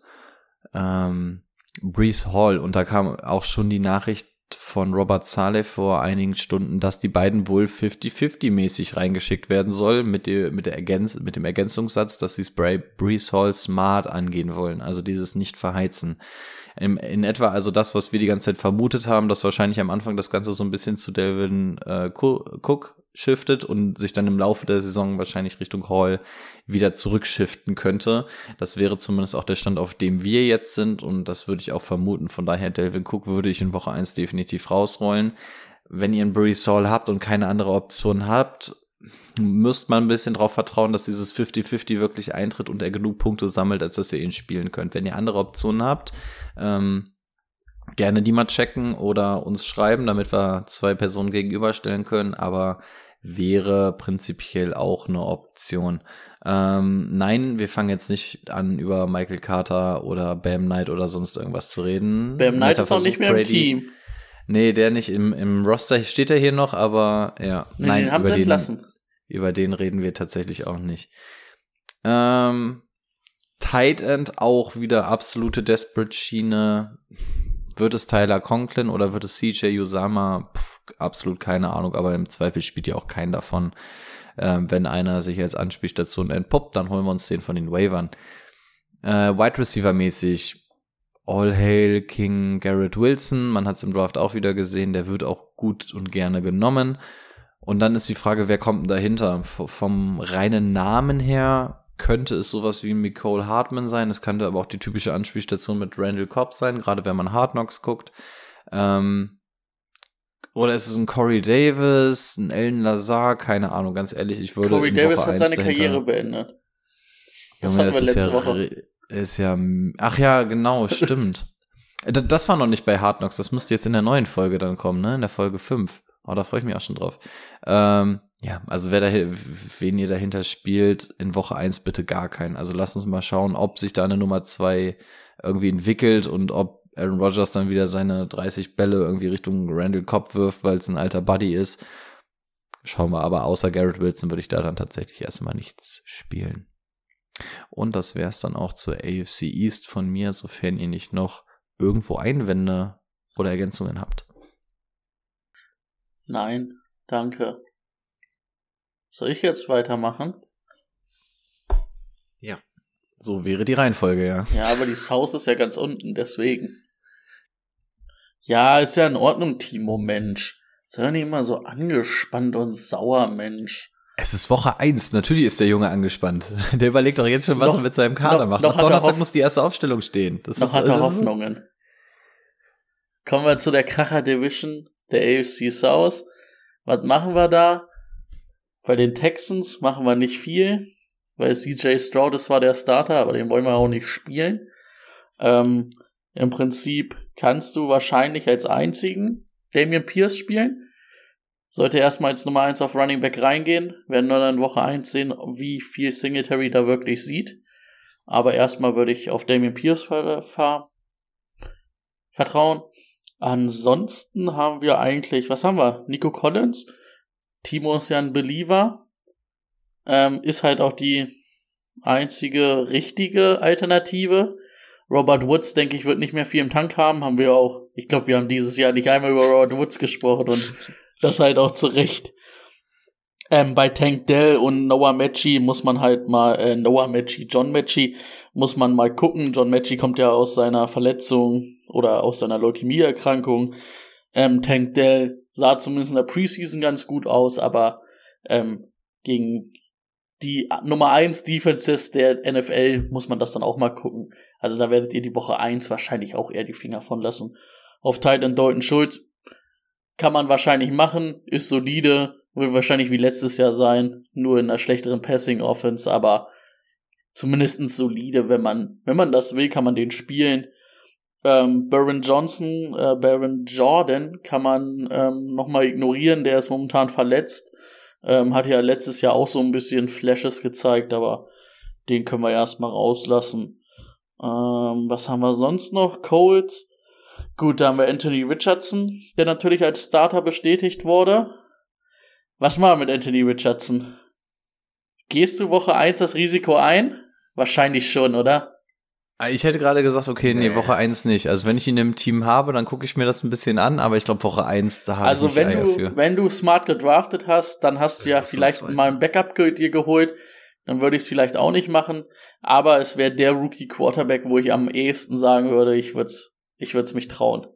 ähm, Brees Hall. Und da kam auch schon die Nachricht von Robert Saleh vor einigen Stunden, dass die beiden wohl 50-50-mäßig reingeschickt werden soll, mit, der, mit, der Ergänz mit dem Ergänzungssatz, dass sie Spray Brees Hall smart angehen wollen, also dieses nicht verheizen. In, in etwa also das, was wir die ganze Zeit vermutet haben, dass wahrscheinlich am Anfang das Ganze so ein bisschen zu Devin äh, Cook shiftet und sich dann im Laufe der Saison wahrscheinlich Richtung Hall wieder zurückshiften könnte. Das wäre zumindest auch der Stand, auf dem wir jetzt sind und das würde ich auch vermuten. Von daher, Delvin Cook würde ich in Woche 1 definitiv rausrollen. Wenn ihr einen Brees Hall habt und keine andere Option habt, müsst man ein bisschen darauf vertrauen, dass dieses 50-50 wirklich eintritt und er genug Punkte sammelt, als dass ihr ihn spielen könnt. Wenn ihr andere Optionen habt, ähm, gerne die mal checken oder uns schreiben, damit wir zwei Personen gegenüberstellen können, aber wäre prinzipiell auch eine Option. Ähm, nein, wir fangen jetzt nicht an, über Michael Carter oder Bam Knight oder sonst irgendwas zu reden. Bam Knight ist auch nicht mehr im Brady. Team. Nee, der nicht. Im, im Roster steht er hier noch, aber ja. Nee, nein, den haben sie entlassen. Über den reden wir tatsächlich auch nicht. Ähm, Tight End auch wieder absolute Desperate-Schiene. Wird es Tyler Conklin oder wird es CJ Usama? Pff, absolut keine Ahnung, aber im Zweifel spielt ja auch keinen davon. Ähm, wenn einer sich als Anspielstation entpuppt, dann holen wir uns den von den Waivern. Äh, Wide Receiver mäßig All Hail King Garrett Wilson. Man hat es im Draft auch wieder gesehen. Der wird auch gut und gerne genommen. Und dann ist die Frage, wer kommt denn dahinter? V vom reinen Namen her könnte es sowas wie Nicole Hartman sein. Es könnte aber auch die typische Anspielstation mit Randall Cobb sein, gerade wenn man Hard Knocks guckt. Ähm, oder ist es ein Corey Davis, ein Ellen Lazar? Keine Ahnung, ganz ehrlich, ich würde Corey Davis Woche hat seine dahinter- Karriere beendet. Das Junge, hatten wir letzte ja Woche. ist ja, ach ja, genau, stimmt. Äh, Das war noch nicht bei Hard Knocks, das müsste jetzt in der neuen Folge dann kommen, ne? In der Folge 5. Oh, da freue ich mich auch schon drauf. Ähm, ja, also wer da, wen ihr dahinter spielt, in Woche 1 bitte gar keinen. Also lasst uns mal schauen, ob sich da eine Nummer 2 irgendwie entwickelt und ob Aaron Rodgers dann wieder seine 30 Bälle irgendwie Richtung Randall Cobb wirft, weil es ein alter Buddy ist. Schauen wir aber, außer Garrett Wilson würde ich da dann tatsächlich erstmal nichts spielen. Und das wäre es dann auch zur AFC East von mir, sofern ihr nicht noch irgendwo Einwände oder Ergänzungen habt. Nein, danke. Soll ich jetzt weitermachen? So wäre die Reihenfolge, ja. Ja, aber die South ist ja ganz unten, deswegen. Ja, ist ja in Ordnung, Timo, Mensch. Sei nicht immer so angespannt und sauer, Mensch. Es ist Woche eins. natürlich ist der Junge angespannt. Der überlegt doch jetzt schon, was Noch- er mit seinem Kader noch- macht. noch er Donnerstag muss die erste Aufstellung stehen. Das Noch ist, hat er Hoffnungen. Kommen wir zu der Kracher Division der AFC South. Was machen wir da? Bei den Texans machen wir nicht viel, weil CJ Stroud ist zwar der Starter, aber den wollen wir auch nicht spielen. Ähm, Im Prinzip kannst du wahrscheinlich als einzigen Damian Pierce spielen. Sollte erstmal als Nummer 1 auf Running Back reingehen, werden wir dann in Woche 1 sehen, wie viel Singletary da wirklich sieht. Aber erstmal würde ich auf Damian Pierce ver ver vertrauen. Ansonsten haben wir eigentlich, was haben wir? Nico Collins. Timo ist ja ein Believer. Ähm, ist halt auch die einzige richtige Alternative. Robert Woods, denke ich, wird nicht mehr viel im Tank haben. Haben wir auch, ich glaube, wir haben dieses Jahr nicht einmal über Robert Woods gesprochen und das halt auch zu Recht. Ähm, bei Tank Dell und Noah Mechie muss man halt mal, äh, Noah Mechie, John Mechie, muss man mal gucken. John Mechie kommt ja aus seiner Verletzung oder aus seiner Leukämieerkrankung. Ähm, Tank Dell sah zumindest in der Preseason ganz gut aus, aber ähm, gegen die Nummer 1 Defenses der NFL muss man das dann auch mal gucken. Also da werdet ihr die Woche 1 wahrscheinlich auch eher die Finger von lassen. Auf Titan Dalton Schultz kann man wahrscheinlich machen, ist solide, wird wahrscheinlich wie letztes Jahr sein, nur in einer schlechteren Passing Offense, aber zumindestens solide, wenn man, wenn man das will, kann man den spielen. Ähm, Baron Johnson, äh, Baron Jordan kann man ähm, nochmal ignorieren, der ist momentan verletzt. Ähm, hat ja letztes Jahr auch so ein bisschen Flashes gezeigt, aber den können wir erstmal rauslassen. Ähm, was haben wir sonst noch? Coles. Gut, da haben wir Anthony Richardson, der natürlich als Starter bestätigt wurde. Was machen wir mit Anthony Richardson? Gehst du Woche 1 das Risiko ein? Wahrscheinlich schon, oder? Ah, Ich hätte gerade gesagt, okay, nee, Woche 1 nicht. Also wenn ich ihn im Team habe, dann gucke ich mir das ein bisschen an, aber ich glaube Woche 1, da habe Also ich nicht wenn Eier du, für. wenn du smart gedraftet hast, dann hast du ja Ja, vielleicht mal ein Backup dir geholt. Dann würde ich es vielleicht auch nicht machen. Aber es wäre der Rookie Quarterback, wo ich am ehesten sagen würde, ich würde es ich würd's mich trauen.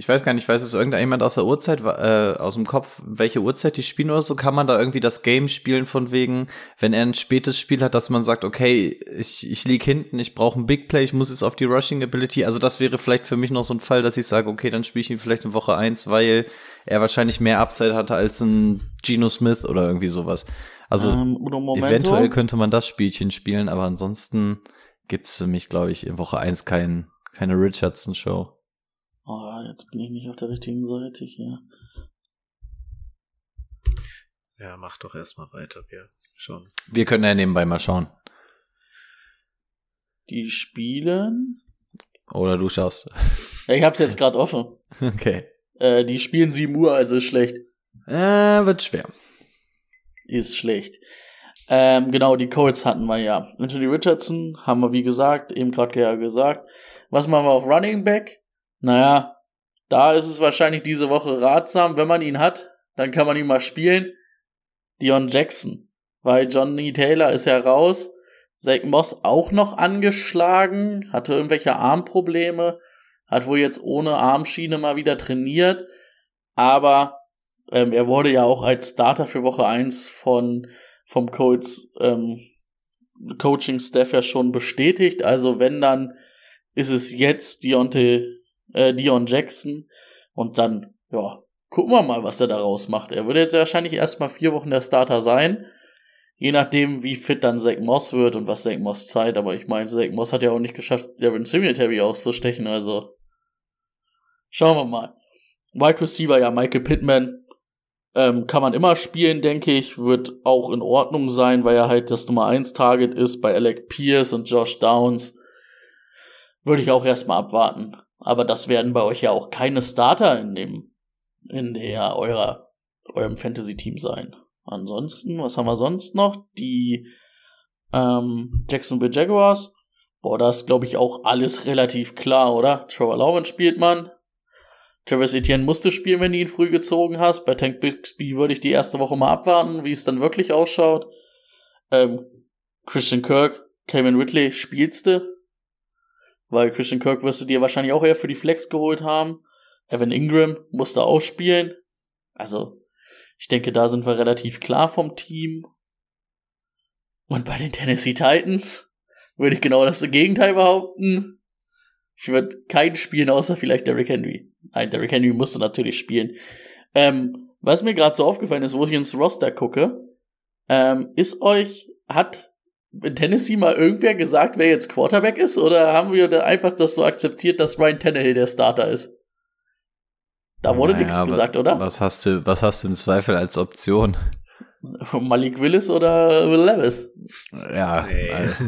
Ich weiß gar nicht, weiß es irgendjemand aus der Uhrzeit, äh, aus dem Kopf, welche Uhrzeit die spielen oder so? Kann man da irgendwie das Game spielen von wegen, wenn er ein spätes Spiel hat, dass man sagt, okay, ich, ich lieg hinten, ich brauche ein Big Play, ich muss jetzt auf die Rushing Ability. Also das wäre vielleicht für mich noch so ein Fall, dass ich sage, okay, dann spiele ich ihn vielleicht in Woche 1, weil er wahrscheinlich mehr Upside hatte als ein Geno Smith oder irgendwie sowas. Also ähm, eventuell könnte man das Spielchen spielen, aber ansonsten gibt's für mich, glaube ich, in Woche 1 kein, keine Richardson-Show. Oh, jetzt bin ich nicht auf der richtigen Seite hier. Ja, mach doch erstmal weiter, wir schauen. Wir können ja nebenbei mal schauen. Die spielen. Oder du schaust. Ich hab's jetzt gerade offen. Okay. Äh, die spielen 7 Uhr, also ist schlecht. Äh, wird schwer. Ist schlecht. Ähm, genau, die Colts hatten wir ja. Anthony Richardson haben wir, wie gesagt, eben gerade gesagt. Was machen wir auf Running Back? Naja, da ist es wahrscheinlich diese Woche ratsam, wenn man ihn hat, dann kann man ihn mal spielen. Dion Jackson. Weil Johnny Taylor ist ja raus. Zach Moss auch noch angeschlagen, hatte irgendwelche Armprobleme, hat wohl jetzt ohne Armschiene mal wieder trainiert, aber ähm, er wurde ja auch als Starter für Woche 1 von, vom Colts ähm, Coaching-Staff ja schon bestätigt. Also wenn, dann ist es jetzt Deontay, äh, Dion Jackson und dann, ja, gucken wir mal, was er daraus macht. Er würde jetzt wahrscheinlich erstmal vier Wochen der Starter sein. Je nachdem, wie fit dann Zach Moss wird und was Zach Moss zeigt. Aber ich meine, Zach Moss hat ja auch nicht geschafft, Devin Singletary auszustechen. Also schauen wir mal. Wide Receiver, ja, Michael Pittman. Ähm, kann man immer spielen, denke ich. Wird auch in Ordnung sein, weil er halt das Nummer 1 Target ist bei Alec Pierce und Josh Downs. Würde ich auch erstmal abwarten. Aber das werden bei euch ja auch keine Starter in dem, in der eurer, eurem Fantasy-Team sein. Ansonsten, was haben wir sonst noch? Die ähm, Jacksonville Jaguars. Boah, da ist, glaube ich, auch alles relativ klar, oder? Trevor Lawrence spielt man. Travis Etienne musste spielen, wenn du ihn früh gezogen hast. Bei Tank Bixby würde ich die erste Woche mal abwarten, wie es dann wirklich ausschaut. Ähm, Christian Kirk, Kevin Ridley spielst du. Weil Christian Kirk wirst du dir wahrscheinlich auch eher für die Flex geholt haben. Evan Ingram musste auch spielen. Also, ich denke, da sind wir relativ klar vom Team. Und bei den Tennessee Titans würde ich genau das Gegenteil behaupten. Ich würde keinen spielen, außer vielleicht Derrick Henry. Nein, Derrick Henry musste natürlich spielen. Ähm, was mir gerade so aufgefallen ist, wo ich ins Roster gucke, ähm, ist euch, hat in Tennessee mal irgendwer gesagt, wer jetzt Quarterback ist? Oder haben wir da einfach das so akzeptiert, dass Ryan Tannehill der Starter ist? Da wurde Naja, nichts gesagt, oder? Was hast du, was hast du im Zweifel als Option? Malik Willis oder Will Levis? Ja, also,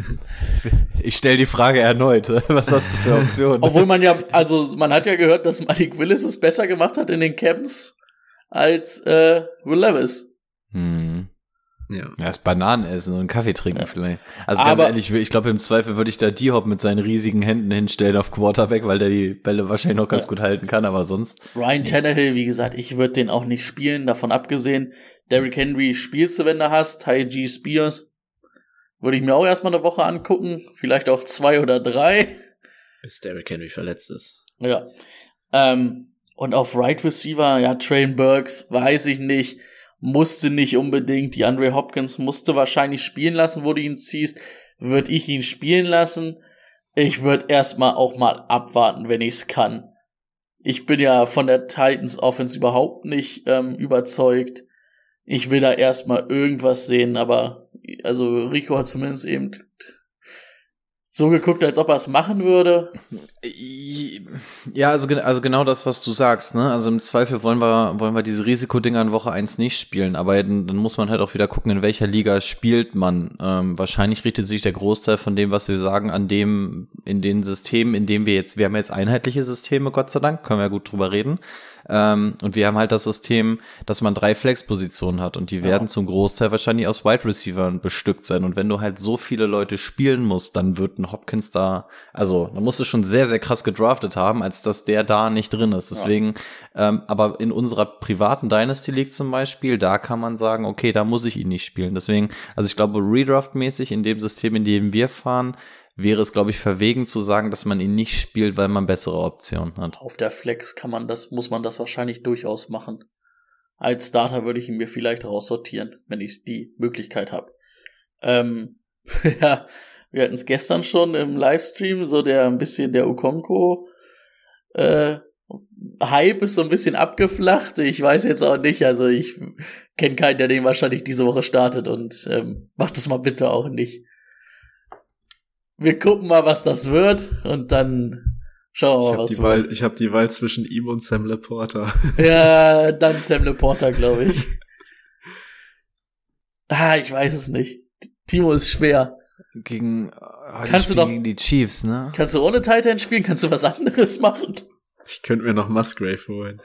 ich stelle die Frage erneut. Was hast du für Optionen? Obwohl man ja, also man hat ja gehört, dass Malik Willis es besser gemacht hat in den Camps als äh, Will Levis. Hm. Ja. Ja, das Bananen essen und Kaffee trinken Ja. vielleicht. Also ganz Aber- ehrlich, ich glaube im Zweifel würde ich da D-Hop mit seinen riesigen Händen hinstellen auf Quarterback, weil der die Bälle wahrscheinlich noch ganz Ja. gut halten kann, aber sonst. Ryan Tannehill, wie gesagt, ich würde den auch nicht spielen, davon abgesehen. Derrick Henry spielst du, wenn du hast. Ty G. Spears würde ich mir auch erstmal eine Woche angucken. Vielleicht auch zwei oder drei. Bis Derrick Henry verletzt ist. Ja. Ähm, und auf Right Receiver, ja, Train Burks, weiß ich nicht. Musste nicht unbedingt. Die Andre Hopkins musste wahrscheinlich spielen lassen, wo du ihn ziehst. Würde ich ihn spielen lassen. Ich würde erstmal auch mal abwarten, wenn ich es kann. Ich bin ja von der Titans Offense überhaupt nicht ähm, überzeugt. Ich will da erstmal irgendwas sehen, aber also Rico hat zumindest eben so geguckt, als ob er es machen würde. Ja, also, also genau das, was du sagst, ne? Also im Zweifel wollen wir, wollen wir diese Risikodinger in Woche 1 nicht spielen, aber dann, dann muss man halt auch wieder gucken, in welcher Liga spielt man. Ähm, wahrscheinlich richtet sich der Großteil von dem, was wir sagen, an dem, in den Systemen, in dem wir jetzt, wir haben jetzt einheitliche Systeme, Gott sei Dank, können wir ja gut drüber reden. Ähm, und wir haben halt das System, dass man drei Flex-Positionen hat und die werden zum Großteil wahrscheinlich aus Wide Receivern bestückt sein. Und wenn du halt so viele Leute spielen musst, dann wird ein Hopkins da, also da musst du schon sehr, sehr krass gedraftet haben, als dass der da nicht drin ist. Deswegen, ähm, aber in unserer privaten Dynasty League zum Beispiel, da kann man sagen, okay, da muss ich ihn nicht spielen. Deswegen, also ich glaube, Redraft-mäßig in dem System, in dem wir fahren, wäre es, glaube ich, verwegen zu sagen, dass man ihn nicht spielt, weil man bessere Optionen hat. Auf der Flex kann man das, muss man das wahrscheinlich durchaus machen. Als Starter würde ich ihn mir vielleicht raussortieren, wenn ich die Möglichkeit habe. Ähm, ja, wir hatten es gestern schon im Livestream, so der ein bisschen der Okonko äh, Hype ist so ein bisschen abgeflacht. Ich weiß jetzt auch nicht, also ich kenne keinen, der den wahrscheinlich diese Woche startet und ähm, macht das mal bitte auch nicht. Wir gucken mal, was das wird und dann schauen wir mal, habe was die, wird. Wahl, ich hab die Wahl zwischen ihm und Sam Laporta. Ja, dann Sam Laporta, glaube ich. ah, ich weiß es nicht. Timo ist schwer. Gegen, oh, die Kannst du doch- gegen die Chiefs, ne? Kannst du ohne Titan spielen? Kannst du was anderes machen? Ich könnte mir noch Musgrave holen.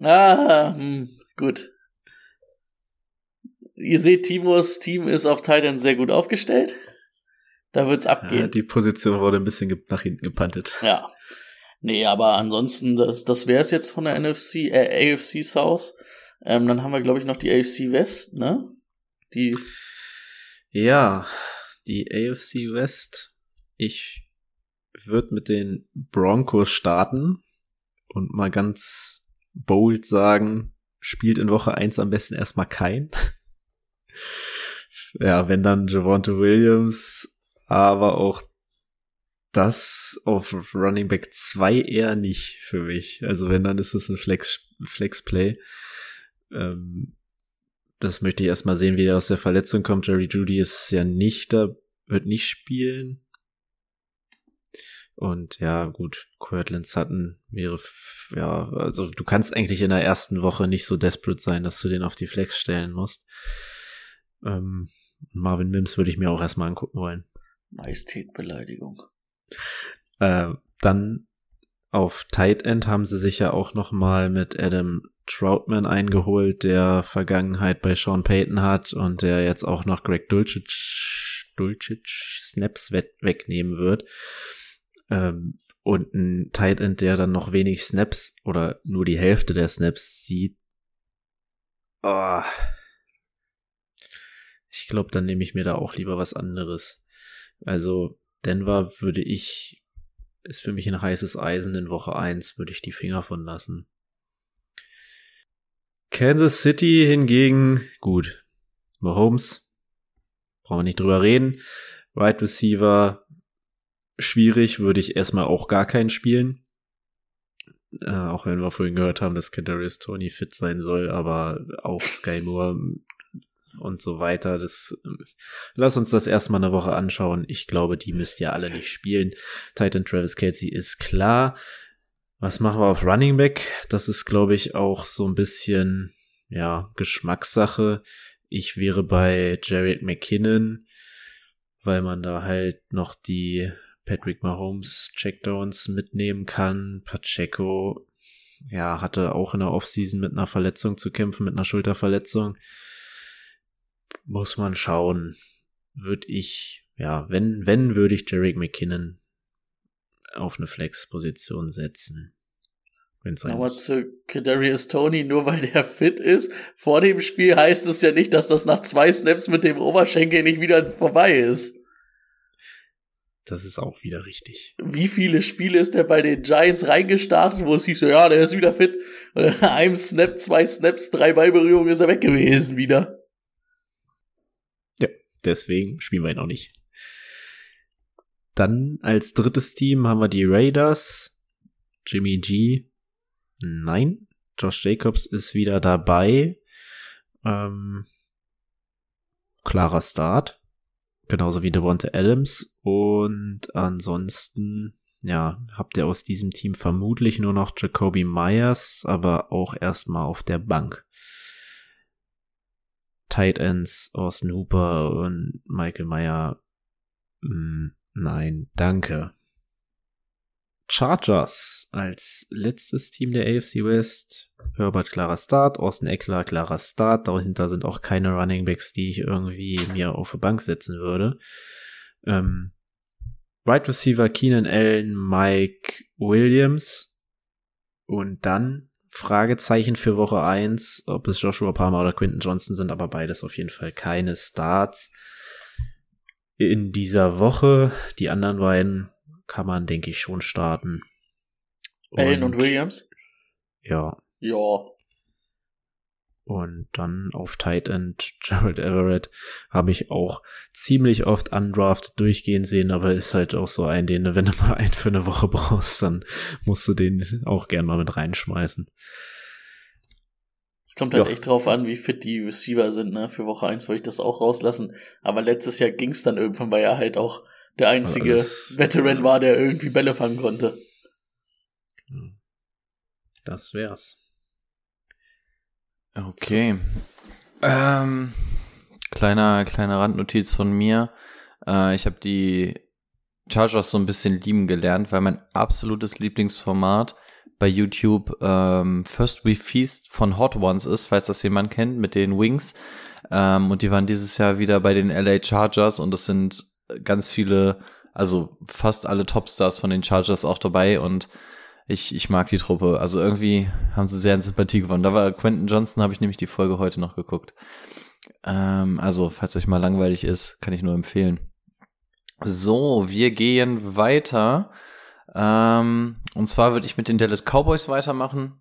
Ah, hm, gut. Ihr seht, Timos Team ist auf Titan sehr gut aufgestellt. Da wird's Ja, abgehen. die Position wurde ein bisschen nach hinten gepantet. Ja. Nee, aber ansonsten, das, das wäre es jetzt von der NFC, äh, AFC South. Ähm, dann haben wir, glaube ich, noch die AFC West, ne? Die, Ja, die AFC West. Ich würde mit den Broncos starten und mal ganz bold sagen, spielt in Woche 1 am besten erstmal kein. ja, wenn dann Javonte Williams, aber auch das auf Running Back 2 eher nicht für mich. Also wenn, dann ist es ein Flex, Flex Play. Ähm, das möchte ich erstmal sehen, wie er aus der Verletzung kommt. Jerry Judy ist ja nicht da, wird nicht spielen. Und ja, gut, Cortland Sutton wäre, ja, also du kannst eigentlich in der ersten Woche nicht so desperate sein, dass du den auf die Flex stellen musst. Ähm, Marvin Mims würde ich mir auch erstmal angucken wollen. Majestätbeleidigung. Äh, dann auf Tight End haben sie sich ja auch noch mal mit Adam Troutman eingeholt, der Vergangenheit bei Sean Payton hat und der jetzt auch noch Greg Dulcich, Dulcich Snaps wegnehmen wird. Ähm, und ein Tight End, der dann noch wenig Snaps oder nur die Hälfte der Snaps sieht. Oh. Ich glaube, dann nehme ich mir da auch lieber was anderes. Also Denver würde ich, ist für mich ein heißes Eisen in Woche eins würde ich die Finger von lassen. Kansas City hingegen, gut. Mahomes, brauchen wir nicht drüber reden. Wide Receiver, schwierig, würde ich erstmal auch gar keinen spielen. Äh, auch wenn wir vorhin gehört haben, dass Kadarius Tony fit sein soll, aber auch Sky Moore und so weiter. Das, ähm, lass uns das erstmal eine Woche anschauen. Ich glaube, die müsst ihr alle nicht spielen. Titan Travis Kelsey ist klar. Was machen wir auf Running Back? Das ist, glaube ich, auch so ein bisschen, ja, Geschmackssache. Ich wäre bei Jared McKinnon, weil man da halt noch die Patrick Mahomes Checkdowns mitnehmen kann. Pacheco, ja, hatte auch in der Offseason mit einer Verletzung zu kämpfen, mit einer Schulterverletzung. Muss man schauen. Würde ich, ja, wenn, wenn würde ich Jarek McKinnon auf eine Flex-Position setzen. Wenn's Aber zu Kadarius Tony, nur weil der fit ist, vor dem Spiel heißt es ja nicht, dass das nach zwei Snaps mit dem Oberschenkel nicht wieder vorbei ist. Das ist auch wieder richtig. Wie viele Spiele ist der bei den Giants reingestartet, wo es hieß so, ja, der ist wieder fit. Und einem Snap, zwei Snaps, drei Ballberührungen ist er weg gewesen wieder. Deswegen spielen wir ihn auch nicht. Dann als drittes Team haben wir die Raiders. Jimmy G. Nein. Josh Jacobs ist wieder dabei. Ähm, klarer Start. Genauso wie Devonta Adams. Und ansonsten, ja, habt ihr aus diesem Team vermutlich nur noch Jacoby Myers, aber auch erstmal auf der Bank. Tight Ends, Austin Hooper und Michael Meyer. Hm, nein, danke. Chargers als letztes Team der AFC West. Herbert klarer Start, Austin Eckler klarer Start. Dahinter sind auch keine Running Backs, die ich irgendwie mir auf die Bank setzen würde. Ähm, Right Receiver Keenan Allen, Mike Williams. Und dann Fragezeichen für Woche eins, ob es Joshua Palmer oder Quinton Johnson sind, aber beides auf jeden Fall keine Starts in dieser Woche. Die anderen beiden kann man, denke ich, schon starten. Allen und, und Williams? Ja. Ja. Und dann auf Tight End Jared Everett habe ich auch ziemlich oft undrafted durchgehen sehen, aber ist halt auch so ein, den, wenn du mal einen für eine Woche brauchst, dann musst du den auch gern mal mit reinschmeißen. Es kommt halt ja. echt drauf an, wie fit die Receiver sind, ne? Für Woche eins wollte ich das auch rauslassen. Aber letztes Jahr ging es dann irgendwann, weil er halt auch der einzige Alles, Veteran war, der irgendwie Bälle fangen konnte. Das wär's. Okay. Ähm, kleiner, kleine Randnotiz von mir. Äh, ich habe die Chargers so ein bisschen lieben gelernt, weil mein absolutes Lieblingsformat bei YouTube ähm, First We Feast von Hot Ones ist, falls das jemand kennt, mit den Wings. Ähm, und die waren dieses Jahr wieder bei den LA Chargers und es sind ganz viele, also fast alle Topstars von den Chargers auch dabei und ich, ich mag die Truppe. Also irgendwie haben sie sehr in Sympathie gewonnen. Da war Quentin Johnson, habe ich nämlich die Folge heute noch geguckt. Ähm, also, falls euch mal langweilig ist, kann ich nur empfehlen. So, wir gehen weiter. Ähm, und zwar würde ich mit den Dallas Cowboys weitermachen.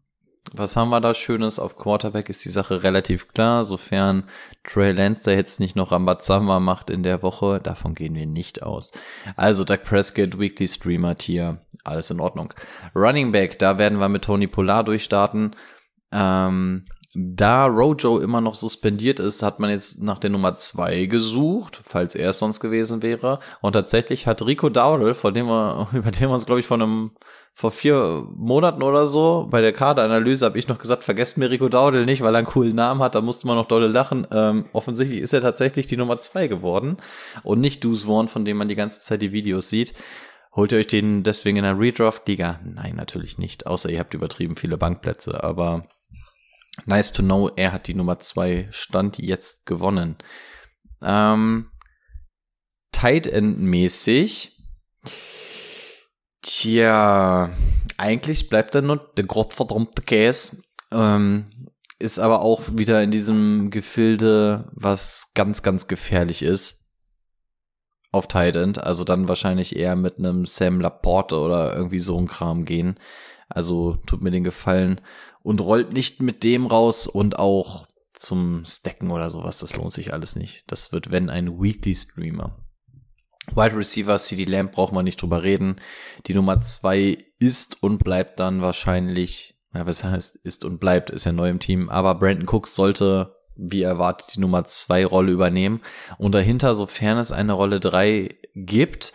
Was haben wir da Schönes? Auf Quarterback ist die Sache relativ klar, sofern Trey Lance da jetzt nicht noch Rambazamba macht in der Woche. Davon gehen wir nicht aus. Also Doug Prescott, Weekly Streamer Tier, alles in Ordnung. Running Back, da werden wir mit Tony Polar durchstarten. Ähm, da Rojo immer noch suspendiert ist, hat man jetzt nach der Nummer zwei gesucht, falls er es sonst gewesen wäre. Und tatsächlich hat Rico Dowdle, von dem wir, über den wir uns, glaube ich, von einem, vor vier Monaten oder so, bei der Kaderanalyse habe ich noch gesagt, vergesst mir Rico Dowdle nicht, weil er einen coolen Namen hat, da musste man noch dolle lachen. Ähm, offensichtlich ist er tatsächlich die Nummer zwei geworden und nicht Deuce Vaughn, von dem man die ganze Zeit die Videos sieht. Holt ihr euch den deswegen in der Redraft-Liga? Nein, natürlich nicht. Außer ihr habt übertrieben viele Bankplätze. Aber nice to know, er hat die Nummer zwei Stand jetzt gewonnen. Ähm, Tight End mäßig. Tja, eigentlich bleibt da nur der gottverdammte Käse. Ähm, ist aber auch wieder in diesem Gefilde, was ganz, ganz gefährlich ist auf Tight End, also dann wahrscheinlich eher mit einem Sam Laporte oder irgendwie so ein Kram gehen. Also tut mir den Gefallen und rollt nicht mit dem raus und auch zum Stacken oder sowas. Das lohnt sich alles nicht. Das wird, wenn, ein Weekly Streamer. Wide Receiver, CD Lamb braucht man nicht drüber reden. Die Nummer zwei ist und bleibt dann wahrscheinlich, ja, was heißt, ist und bleibt, ist ja neu im Team. Aber Brandon Cooks sollte wie erwartet, die Nummer zwei Rolle übernehmen. Und dahinter, sofern es eine Rolle drei gibt,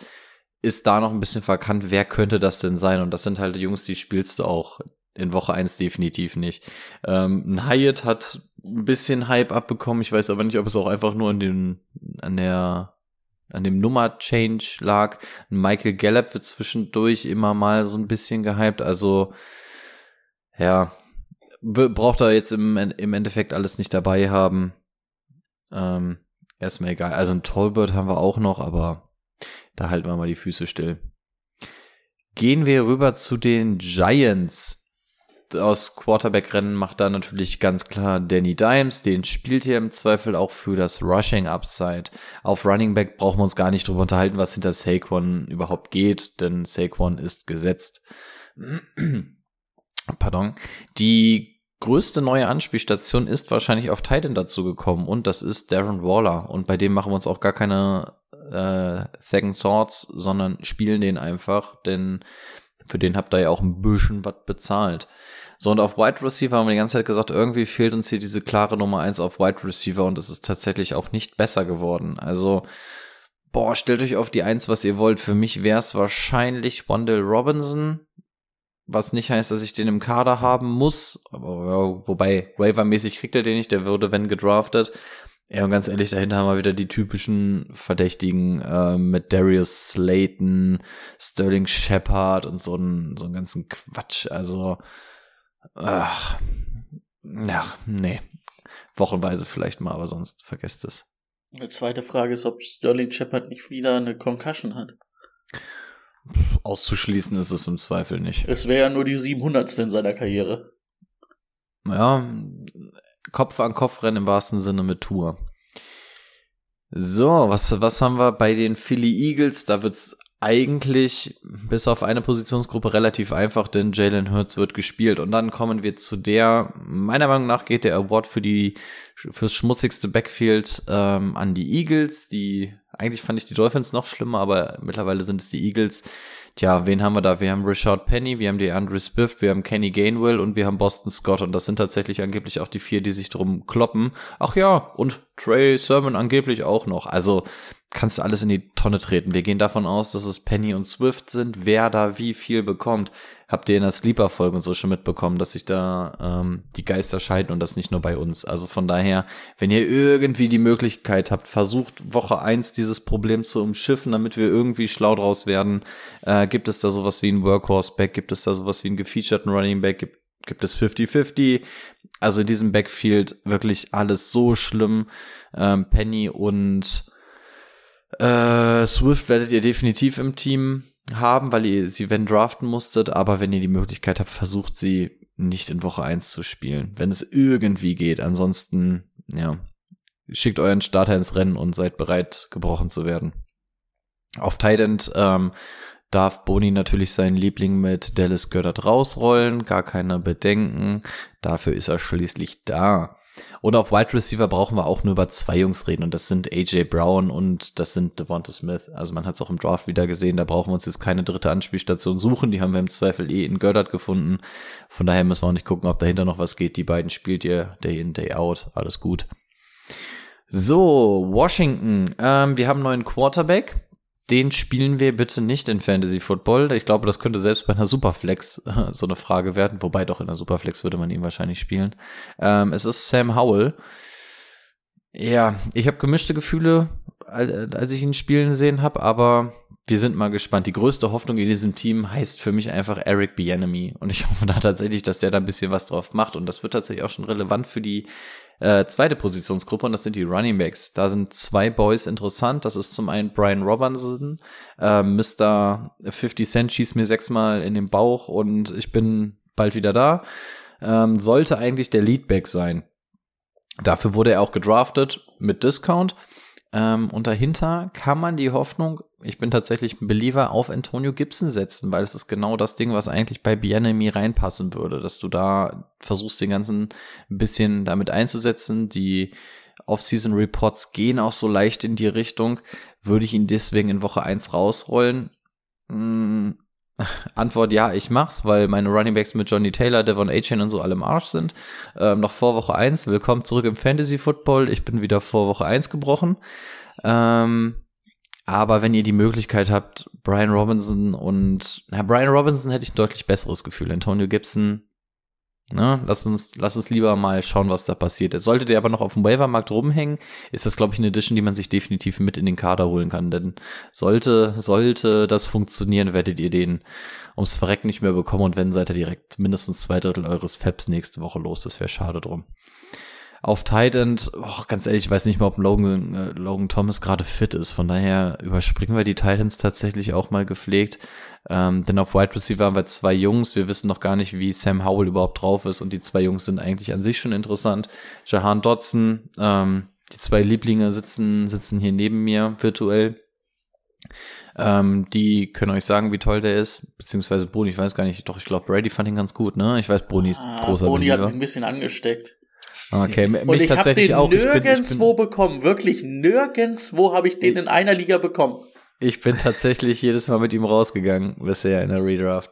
ist da noch ein bisschen verkannt, wer könnte das denn sein? Und das sind halt die Jungs, die spielst du auch in Woche eins definitiv nicht. Ähm, Hyatt hat ein bisschen Hype abbekommen. Ich weiß aber nicht, ob es auch einfach nur an den, an der, an dem Nummer-Change lag. Michael Gallup wird zwischendurch immer mal so ein bisschen gehypt. Also, ja, braucht er jetzt im, im Endeffekt alles nicht dabei haben. Ähm, erstmal egal. Also ein Tolbert haben wir auch noch, aber da halten wir mal die Füße still. Gehen wir rüber zu den Giants. Aus Quarterback-Rennen macht da natürlich ganz klar Danny Dimes. Den spielt hier im Zweifel auch für das Rushing Upside. Auf Running Back brauchen wir uns gar nicht drüber unterhalten, was hinter Saquon überhaupt geht, denn Saquon ist gesetzt. Pardon. Die größte neue Anspielstation ist wahrscheinlich auf Titan dazu gekommen und das ist Darren Waller und bei dem machen wir uns auch gar keine äh, Second Thoughts, sondern spielen den einfach, denn für den habt ihr ja auch ein bisschen was bezahlt. So, und auf Wide Receiver haben wir die ganze Zeit gesagt, irgendwie fehlt uns hier diese klare Nummer eins auf Wide Receiver und es ist tatsächlich auch nicht besser geworden. Also, boah, stellt euch auf die eins, was ihr wollt. Für mich wäre es wahrscheinlich Wandel Robinson, was nicht heißt, dass ich den im Kader haben muss. Wobei, Waiver-mäßig kriegt er den nicht, der würde, wenn gedraftet. Ja, und ganz ehrlich, dahinter haben wir wieder die typischen Verdächtigen äh, mit Darius Slayton, Sterling Shepard und so einen so einen ganzen Quatsch. Also, ach, ja, nee. Wochenweise vielleicht mal, aber sonst vergesst es. Eine zweite Frage ist, ob Sterling Shepard nicht wieder eine Concussion hat. Auszuschließen ist es im Zweifel nicht. Es wäre ja nur die 700. in seiner Karriere. Ja, Kopf an Kopf rennen im wahrsten Sinne mit Tour. So, was, was haben wir bei den Philly Eagles? Da wird's eigentlich bis auf eine Positionsgruppe relativ einfach, denn Jalen Hurts wird gespielt. Und dann kommen wir zu der, meiner Meinung nach geht der Award für die fürs schmutzigste Backfield ähm, an die Eagles. Die eigentlich fand ich die Dolphins noch schlimmer, aber mittlerweile sind es die Eagles. Tja, wen haben wir da? Wir haben Richard Penny, wir haben die Andrew Swift, wir haben Kenny Gainwell und wir haben Boston Scott. Und das sind tatsächlich angeblich auch die vier, die sich drum kloppen. Ach ja, und Trey Sermon angeblich auch noch. Also kannst du alles in die Tonne treten. Wir gehen davon aus, dass es Penny und Swift sind, wer da wie viel bekommt. Habt ihr in der Sleeper-Folge und so schon mitbekommen, dass sich da ähm, die Geister scheiden und das nicht nur bei uns. Also von daher, wenn ihr irgendwie die Möglichkeit habt, versucht Woche eins dieses Problem zu umschiffen, damit wir irgendwie schlau draus werden. Äh, gibt es da sowas wie ein Workhorse-Back? Gibt es da sowas wie einen gefeaturten Running Back? Gibt, gibt es 50-50? Also in diesem Backfield wirklich alles so schlimm. Ähm, Penny und äh, Swift werdet ihr definitiv im Team haben, weil ihr sie wenn draften musstet, aber wenn ihr die Möglichkeit habt, versucht sie nicht in Woche eins zu spielen, wenn es irgendwie geht. Ansonsten, ja, schickt euren Starter ins Rennen und seid bereit, gebrochen zu werden. Auf Tident ähm, darf Boni natürlich seinen Liebling mit Dallas Goddard rausrollen, gar keine Bedenken. Dafür ist er schließlich da. Und auf Wide Receiver brauchen wir auch nur über zwei Jungs reden und das sind AJ Brown und das sind Devonta Smith. Also man hat es auch im Draft wieder gesehen, da brauchen wir uns jetzt keine dritte Anspielstation suchen. Die haben wir im Zweifel eh in Gördert gefunden. Von daher müssen wir auch nicht gucken, ob dahinter noch was geht. Die beiden spielt ihr Day in, Day out. Alles gut. So, Washington. Ähm, wir haben einen neuen Quarterback. Den spielen wir bitte nicht in Fantasy Football. Ich glaube, das könnte selbst bei einer Superflex so eine Frage werden. Wobei doch in einer Superflex würde man ihn wahrscheinlich spielen. Ähm, es ist Sam Howell. Ja, ich habe gemischte Gefühle, als ich ihn spielen sehen habe, aber wir sind mal gespannt. Die größte Hoffnung in diesem Team heißt für mich einfach Eric Bienemy. Und ich hoffe da tatsächlich, dass der da ein bisschen was drauf macht. Und das wird tatsächlich auch schon relevant für die äh, zweite Positionsgruppe und das sind die Running Backs. Da sind zwei Boys interessant. Das ist zum einen Brian Robinson, äh, Mr. 50 Cent schießt mir sechsmal in den Bauch und ich bin bald wieder da. Ähm, sollte eigentlich der Leadback sein. Dafür wurde er auch gedraftet mit Discount. Ähm, und dahinter kann man die Hoffnung, ich bin tatsächlich ein Believer, auf Antonio Gibson setzen, weil es ist genau das Ding, was eigentlich bei Bienemy reinpassen würde, dass du da versuchst, den ganzen ein bisschen damit einzusetzen. Die Off-Season Reports gehen auch so leicht in die Richtung. Würde ich ihn deswegen in Woche eins rausrollen? Hm, Antwort ja, ich mach's, weil meine Runningbacks mit Johnny Taylor, Devon A-Chain und so alle im Arsch sind. Ähm, noch vor Woche eins. Willkommen zurück im Fantasy Football. Ich bin wieder vor Woche eins gebrochen. Ähm, aber wenn ihr die Möglichkeit habt, Brian Robinson und, na, Brian Robinson hätte ich ein deutlich besseres Gefühl. Antonio Gibson Ne, lass uns, lass uns lieber mal schauen, was da passiert. Sollte der aber noch auf dem Waivermarkt rumhängen, ist das, glaube ich, eine Edition, die man sich definitiv mit in den Kader holen kann. Denn sollte, sollte das funktionieren, werdet ihr den ums Verreck nicht mehr bekommen und wenn, seid ihr direkt mindestens zwei Drittel eures Faps nächste Woche los. Das wäre schade drum. Auf Tight End, oh, ganz ehrlich, ich weiß nicht mal, ob Logan, äh, Logan Thomas gerade fit ist. Von daher überspringen wir die Titans tatsächlich auch mal gepflegt. Ähm, denn auf Wide Receiver haben wir zwei Jungs. Wir wissen noch gar nicht, wie Sam Howell überhaupt drauf ist. Und die zwei Jungs sind eigentlich an sich schon interessant. Jahan Dodson, ähm, die zwei Lieblinge sitzen, sitzen hier neben mir virtuell. Ähm, die können euch sagen, wie toll der ist. Beziehungsweise Bruni, ich weiß gar nicht. Doch, ich glaube, Brady fand ihn ganz gut, ne? Ich weiß, Bruni ist ah, großer Bruni hat mich ein bisschen angesteckt. Okay, mich und ich tatsächlich den auch. nirgendwo ich bin, ich bin, bekommen. Wirklich nirgendwo habe ich den in einer Liga bekommen. Ich bin tatsächlich jedes Mal mit ihm rausgegangen bisher in der Redraft.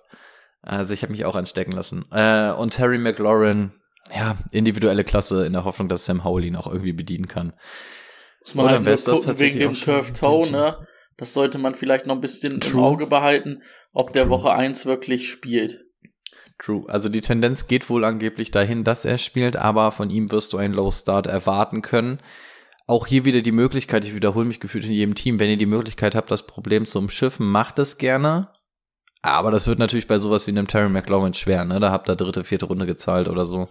Also ich habe mich auch anstecken lassen. Äh, und Terry McLaurin, ja, individuelle Klasse in der Hoffnung, dass Sam Howell ihn auch irgendwie bedienen kann. Muss man Oder halt das gucken wegen dem Turf Toe, ne? Das sollte man vielleicht noch ein bisschen True. im Auge behalten, ob der True. Woche eins wirklich spielt. True. Also die Tendenz geht wohl angeblich dahin, dass er spielt, aber von ihm wirst du einen Low Start erwarten können auch hier wieder die Möglichkeit, ich wiederhole mich gefühlt in jedem Team, wenn ihr die Möglichkeit habt, das Problem zu umschiffen, macht es gerne. Aber das wird natürlich bei sowas wie einem Terry McLaurin schwer, ne? Da habt ihr dritte, vierte Runde gezahlt oder so.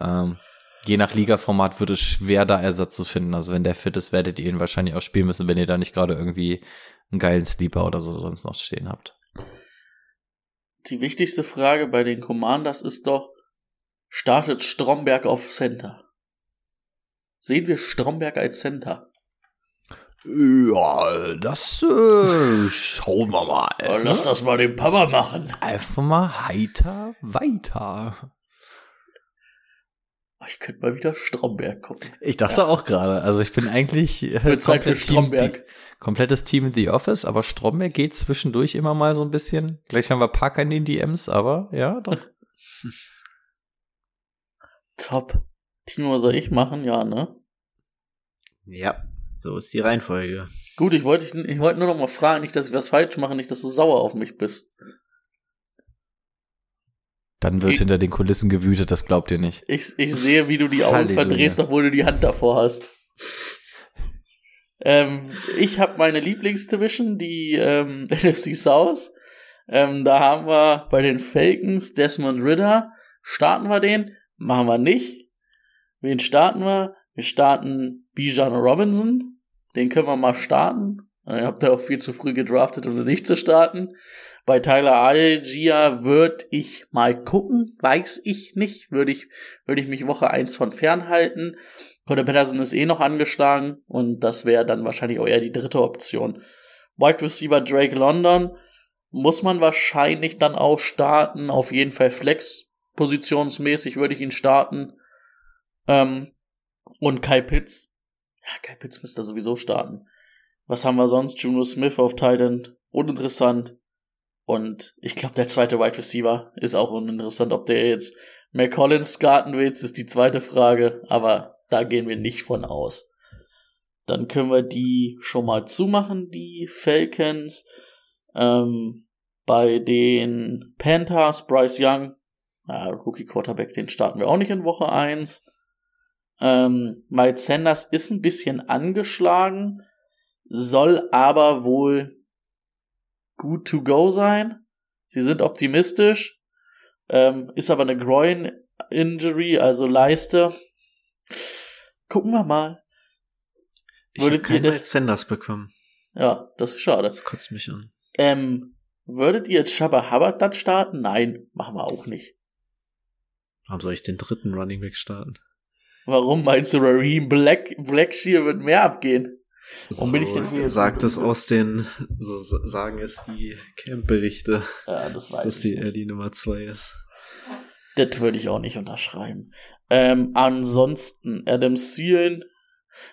Ähm, je nach Liga-Format wird es schwer, da Ersatz zu finden. Also wenn der fit ist, werdet ihr ihn wahrscheinlich auch spielen müssen, wenn ihr da nicht gerade irgendwie einen geilen Sleeper oder so sonst noch stehen habt. Die wichtigste Frage bei den Commanders ist doch, startet Stromberg auf Center? Sehen wir Stromberg als Center? Ja, das äh, schauen wir mal. Ne? Lass das mal den Papa machen. Einfach mal heiter weiter. Ich könnte mal wieder Stromberg gucken. Ich dachte ja. auch gerade. Also ich bin eigentlich äh, komplett Stromberg. Komplettes Team in The Office, aber Stromberg geht zwischendurch immer mal so ein bisschen. Gleich haben wir Parker in den DMs, aber ja, doch. Top. Timo, was soll ich machen? Ja, ne? Ja, so ist die Reihenfolge. Gut, ich wollte, ich wollte nur noch mal fragen, nicht, dass ich was falsch mache, nicht, dass du sauer auf mich bist. Dann wird ich, hinter den Kulissen gewütet, das glaubt ihr nicht. Ich, ich sehe, wie du die Augen Halleluja. verdrehst, obwohl du die Hand davor hast. Ähm, ich habe meine Lieblingsdivision, die ähm, NFC South. Ähm, da haben wir bei den Falcons Desmond Ritter. Starten wir den? Machen wir nicht. Wen starten wir? Wir starten Bijan Robinson. Den können wir mal starten. Ihr habt da auch viel zu früh gedraftet, um nicht zu starten. Bei Tyler Algier würde ich mal gucken, weiß ich nicht. Würde ich, würde ich mich Woche eins von fernhalten. Connor Patterson ist eh noch angeschlagen und das wäre dann wahrscheinlich auch eher die dritte Option. Wide Receiver Drake London muss man wahrscheinlich dann auch starten. Auf jeden Fall Flex positionsmäßig würde ich ihn starten. Ähm, Und Kai Pitts. Ja, Kai Pitts müsste sowieso starten. Was haben wir sonst? Juno Smith auf Titan. Uninteressant. Und ich glaube, der zweite Wide Receiver ist auch uninteressant. Ob der jetzt McCollins starten will, ist die zweite Frage. Aber da gehen wir nicht von aus. Dann können wir die schon mal zumachen, die Falcons. Ähm, bei den Panthers, Bryce Young, äh, Rookie Quarterback, den starten wir auch nicht in Woche 1. Ähm, Miles Sanders ist ein bisschen angeschlagen, soll aber wohl good to go sein. Sie sind optimistisch, ähm, ist aber eine Groin-Injury, also Leiste. Gucken wir mal. Ich habe keinen Miles Sanders bekommen. Ja, das ist schade. Das kotzt mich an. Ähm, würdet ihr jetzt Shabba Hubbard dann starten? Nein, machen wir auch nicht. Warum soll ich den dritten Running Back starten? Warum meinst du, Raheem Black, Blackshear wird mehr abgehen? Warum so bin ich denn hier? Sagt es aus den, so sagen es die Camp-Berichte, ja, das dass die, er die Nummer zwei ist. Das würde ich auch nicht unterschreiben. Ähm, ansonsten, Adam Seelen,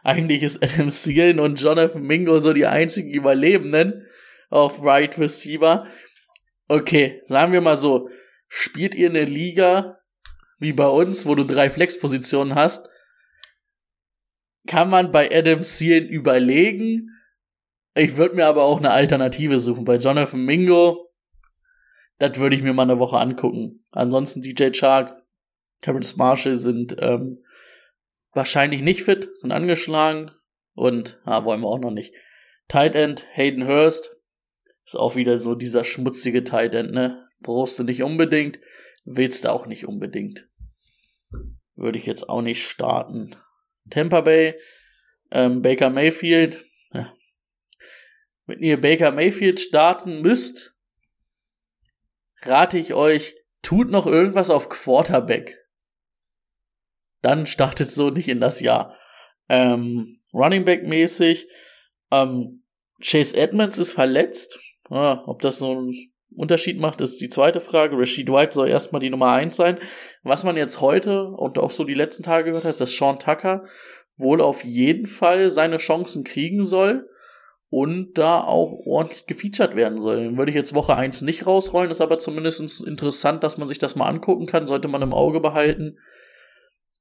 eigentlich ist Adam Seelen und Jonathan Mingo so die einzigen Überlebenden auf Right Receiver. Okay, sagen wir mal so, spielt ihr eine Liga wie bei uns, wo du drei Flexpositionen hast, kann man bei Adam Seelen überlegen. Ich würde mir aber auch eine Alternative suchen. Bei Jonathan Mingo, das würde ich mir mal eine Woche angucken. Ansonsten DJ Chark, Terrence Marshall sind ähm, wahrscheinlich nicht fit, sind angeschlagen und ah, wollen wir auch noch nicht. Tight End Hayden Hurst ist auch wieder so dieser schmutzige Tight End, ne? Brauchst du nicht unbedingt, willst du auch nicht unbedingt. Würde ich jetzt auch nicht starten. Tampa Bay, ähm, Baker Mayfield. Ja. Wenn ihr Baker Mayfield starten müsst, rate ich euch, tut noch irgendwas auf Quarterback. Dann startet so nicht in das Jahr. Ähm, Running Back mäßig. Ähm, Chase Edmonds ist verletzt. Ah, ob das so ein Unterschied macht, ist die zweite Frage. Rashid White soll erstmal die Nummer eins sein. Was man jetzt heute und auch so die letzten Tage gehört hat, dass Sean Tucker wohl auf jeden Fall seine Chancen kriegen soll und da auch ordentlich gefeatured werden soll. Den würde ich jetzt Woche eins nicht rausrollen, ist aber zumindest interessant, dass man sich das mal angucken kann, sollte man im Auge behalten,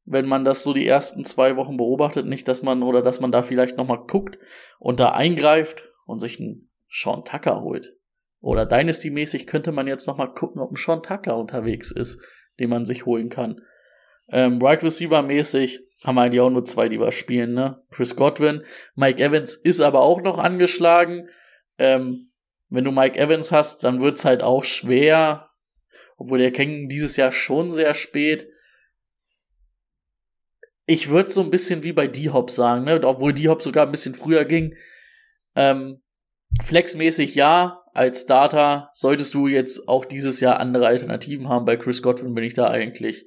wenn man das so die ersten zwei Wochen beobachtet, nicht, dass man oder dass man da vielleicht nochmal guckt und da eingreift und sich einen Sean Tucker holt. Oder Dynasty-mäßig könnte man jetzt noch mal gucken, ob ein Sean Tucker unterwegs ist, den man sich holen kann. Ähm, right Receiver-mäßig haben wir eigentlich auch nur zwei, die wir spielen, ne? Chris Godwin. Mike Evans ist aber auch noch angeschlagen. Ähm, wenn du Mike Evans hast, dann wird's halt auch schwer. Obwohl der King dieses Jahr schon sehr spät. Ich würde so ein bisschen wie bei D-Hop sagen, ne? Obwohl D-Hop sogar ein bisschen früher ging. Ähm, Flexmäßig ja, als Starter solltest du jetzt auch dieses Jahr andere Alternativen haben. Bei Chris Godwin bin ich da eigentlich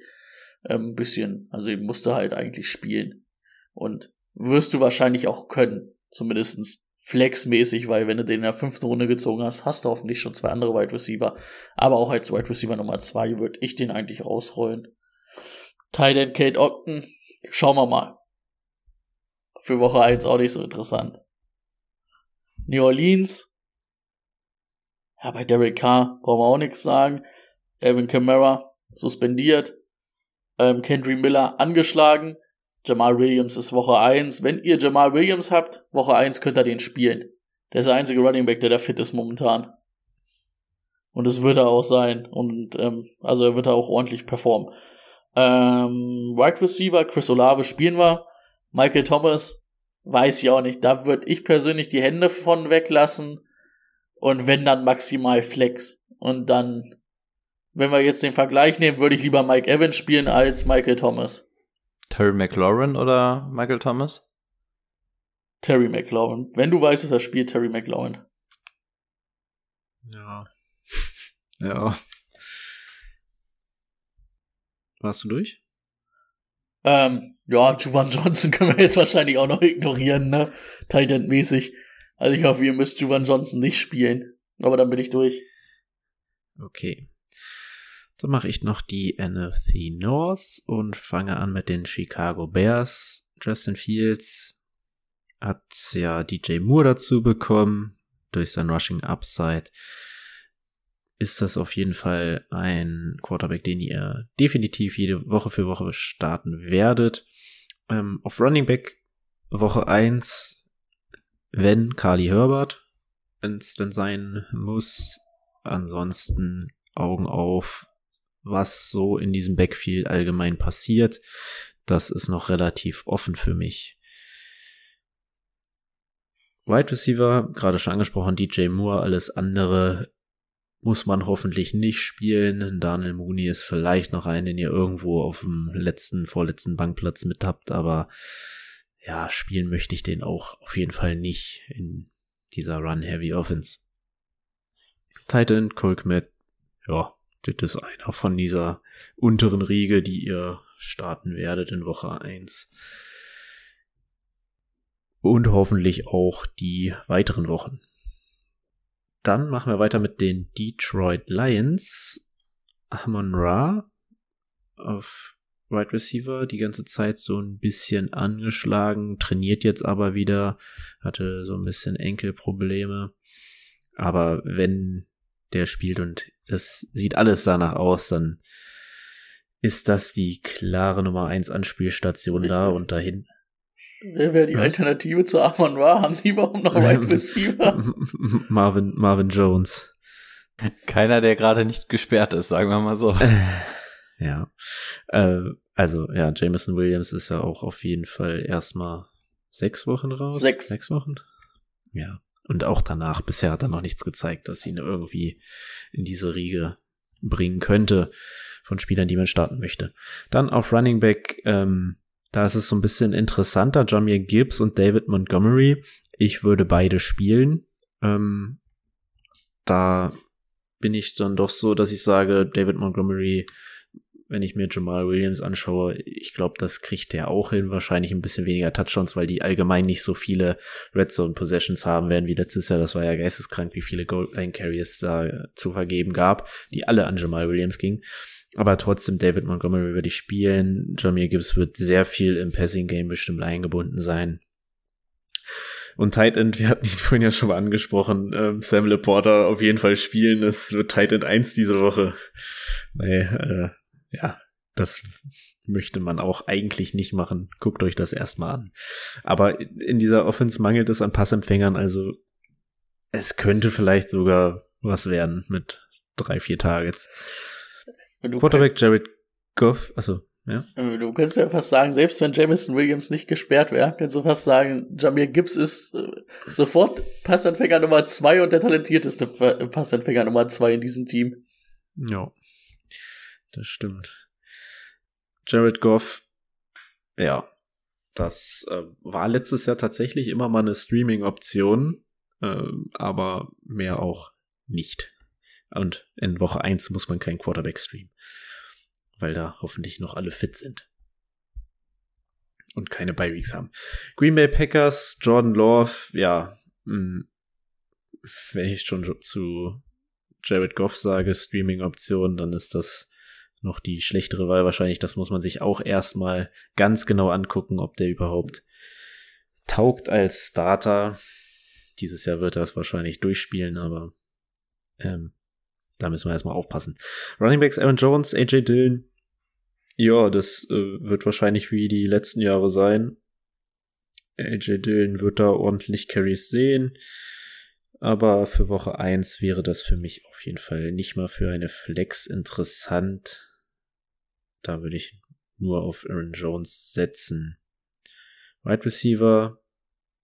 ähm, ein bisschen, also ich musste halt eigentlich spielen. Und wirst du wahrscheinlich auch können, zumindestens flexmäßig, weil wenn du den in der fünften Runde gezogen hast, hast du hoffentlich schon zwei andere Wide Receiver. Aber auch als Wide Receiver Nummer zwei würde ich den eigentlich rausrollen. Tight Kate Ogden, schauen wir mal. Für Woche 1 auch nicht so interessant. New Orleans. Ja, bei Derek Carr brauchen wir auch nichts sagen. Evan Kamara suspendiert. Ähm, Kendry Miller angeschlagen. Jamal Williams ist Woche 1. Wenn ihr Jamal Williams habt, Woche 1 könnt ihr den spielen. Der ist der einzige Running Back, der da fit ist momentan. Und es wird er auch sein. Und ähm, also er wird da auch ordentlich performen. Ähm, Wide Receiver, Chris Olave spielen wir. Michael Thomas weiß ich auch nicht. Da würde ich persönlich die Hände von weglassen. Und wenn dann maximal Flex. Und dann, wenn wir jetzt den Vergleich nehmen, würde ich lieber Mike Evans spielen als Michael Thomas. Terry McLaurin oder Michael Thomas? Terry McLaurin. Wenn du weißt, dass er spielt, Terry McLaurin. Ja. Ja. Warst du durch? Ähm, ja, Juwan Johnson können wir jetzt wahrscheinlich auch noch ignorieren, ne? Titan-mäßig. Also ich hoffe, ihr müsst Juwan Johnson nicht spielen. Aber dann bin ich durch. Okay. Dann mache ich noch die NFC North und fange an mit den Chicago Bears. Justin Fields hat ja DJ Moore dazu bekommen durch sein Rushing Upside. Ist das auf jeden Fall ein Quarterback, den ihr definitiv jede Woche für Woche starten werdet. Ähm, auf Running Back Woche eins, wenn Carly Herbert, wenn es denn sein muss. Ansonsten Augen auf, was so in diesem Backfield allgemein passiert. Das ist noch relativ offen für mich. Wide Receiver, gerade schon angesprochen, DJ Moore, alles andere muss man hoffentlich nicht spielen. Daniel Mooney ist vielleicht noch ein, den ihr irgendwo auf dem letzten, vorletzten Bankplatz mit habt, aber ja, spielen möchte ich den auch auf jeden Fall nicht in dieser Run-Heavy Offense. Titan, Colkmet, ja, das ist einer von dieser unteren Riege, die ihr starten werdet in Woche 1. Und hoffentlich auch die weiteren Wochen. Dann machen wir weiter mit den Detroit Lions. Amon Ra auf Wide Receiver die ganze Zeit so ein bisschen angeschlagen, trainiert jetzt aber wieder, hatte so ein bisschen Enkelprobleme. Aber wenn der spielt und es sieht alles danach aus, dann ist das die klare Nummer 1 Anspielstation da und dahin. Wer wäre die Was? Alternative zu Amon Ra? Haben die überhaupt noch Wide Receiver? Marvin, Marvin Jones. Keiner, der gerade nicht gesperrt ist, sagen wir mal so. Ja. Äh, also, ja, Jameson Williams ist ja auch auf jeden Fall erstmal sechs Wochen raus. Sechs. Sechs Wochen? Ja. Und auch danach, bisher hat er noch nichts gezeigt, dass ihn irgendwie in diese Riege bringen könnte von Spielern, die man starten möchte. Dann auf Running Back, ähm, da ist es so ein bisschen interessanter, Jamir Gibbs und David Montgomery. Ich würde beide spielen. Ähm, da bin ich dann doch so, dass ich sage, David Montgomery wenn ich mir Jamal Williams anschaue, ich glaube, das kriegt der auch hin. Wahrscheinlich ein bisschen weniger Touchdowns, weil die allgemein nicht so viele Red Zone Possessions haben werden wie letztes Jahr. Das war ja geisteskrank, wie viele Gold Line Carriers da zu vergeben gab, die alle an Jamal Williams gingen. Aber trotzdem, David Montgomery würde ich spielen. Jamir Gibbs wird sehr viel im Passing Game bestimmt eingebunden sein. Und Tight End, wir hatten ihn vorhin ja schon mal angesprochen, ähm, Sam Laporta auf jeden Fall spielen. Es wird Tight End 1 diese Woche. Nee, äh, ja, das möchte man auch eigentlich nicht machen. Guckt euch das erstmal an. Aber in dieser Offense mangelt es an Passempfängern, also es könnte vielleicht sogar was werden mit drei, vier Targets. Quarterback Jared Goff, also ja. Du könntest ja fast sagen, selbst wenn Jameson Williams nicht gesperrt wäre, kannst du fast sagen, Jamir Gibbs ist äh, sofort Passempfänger Nummer zwei und der talentierteste Passempfänger Nummer zwei in diesem Team. Ja, das stimmt. Jared Goff, ja, das äh, war letztes Jahr tatsächlich immer mal eine Streaming-Option, äh, aber mehr auch nicht. Und in Woche 1 muss man kein Quarterback streamen, weil da hoffentlich noch alle fit sind. Und keine Bye Weeks haben. Green Bay Packers, Jordan Love, ja, mh, hm, wenn ich schon zu Jared Goff sage, Streaming-Option, dann ist das noch die schlechtere Wahl wahrscheinlich. Das muss man sich auch erstmal ganz genau angucken, ob der überhaupt taugt als Starter. Dieses Jahr wird er es wahrscheinlich durchspielen, aber ähm, da müssen wir erstmal aufpassen. Running Backs Aaron Jones, AJ Dillon. Ja, das äh, wird wahrscheinlich wie die letzten Jahre sein. AJ Dillon wird da ordentlich Carries sehen. Aber für Woche 1 wäre das für mich auf jeden Fall nicht mal für eine Flex interessant. Da würde ich nur auf Aaron Jones setzen. Wide Receiver,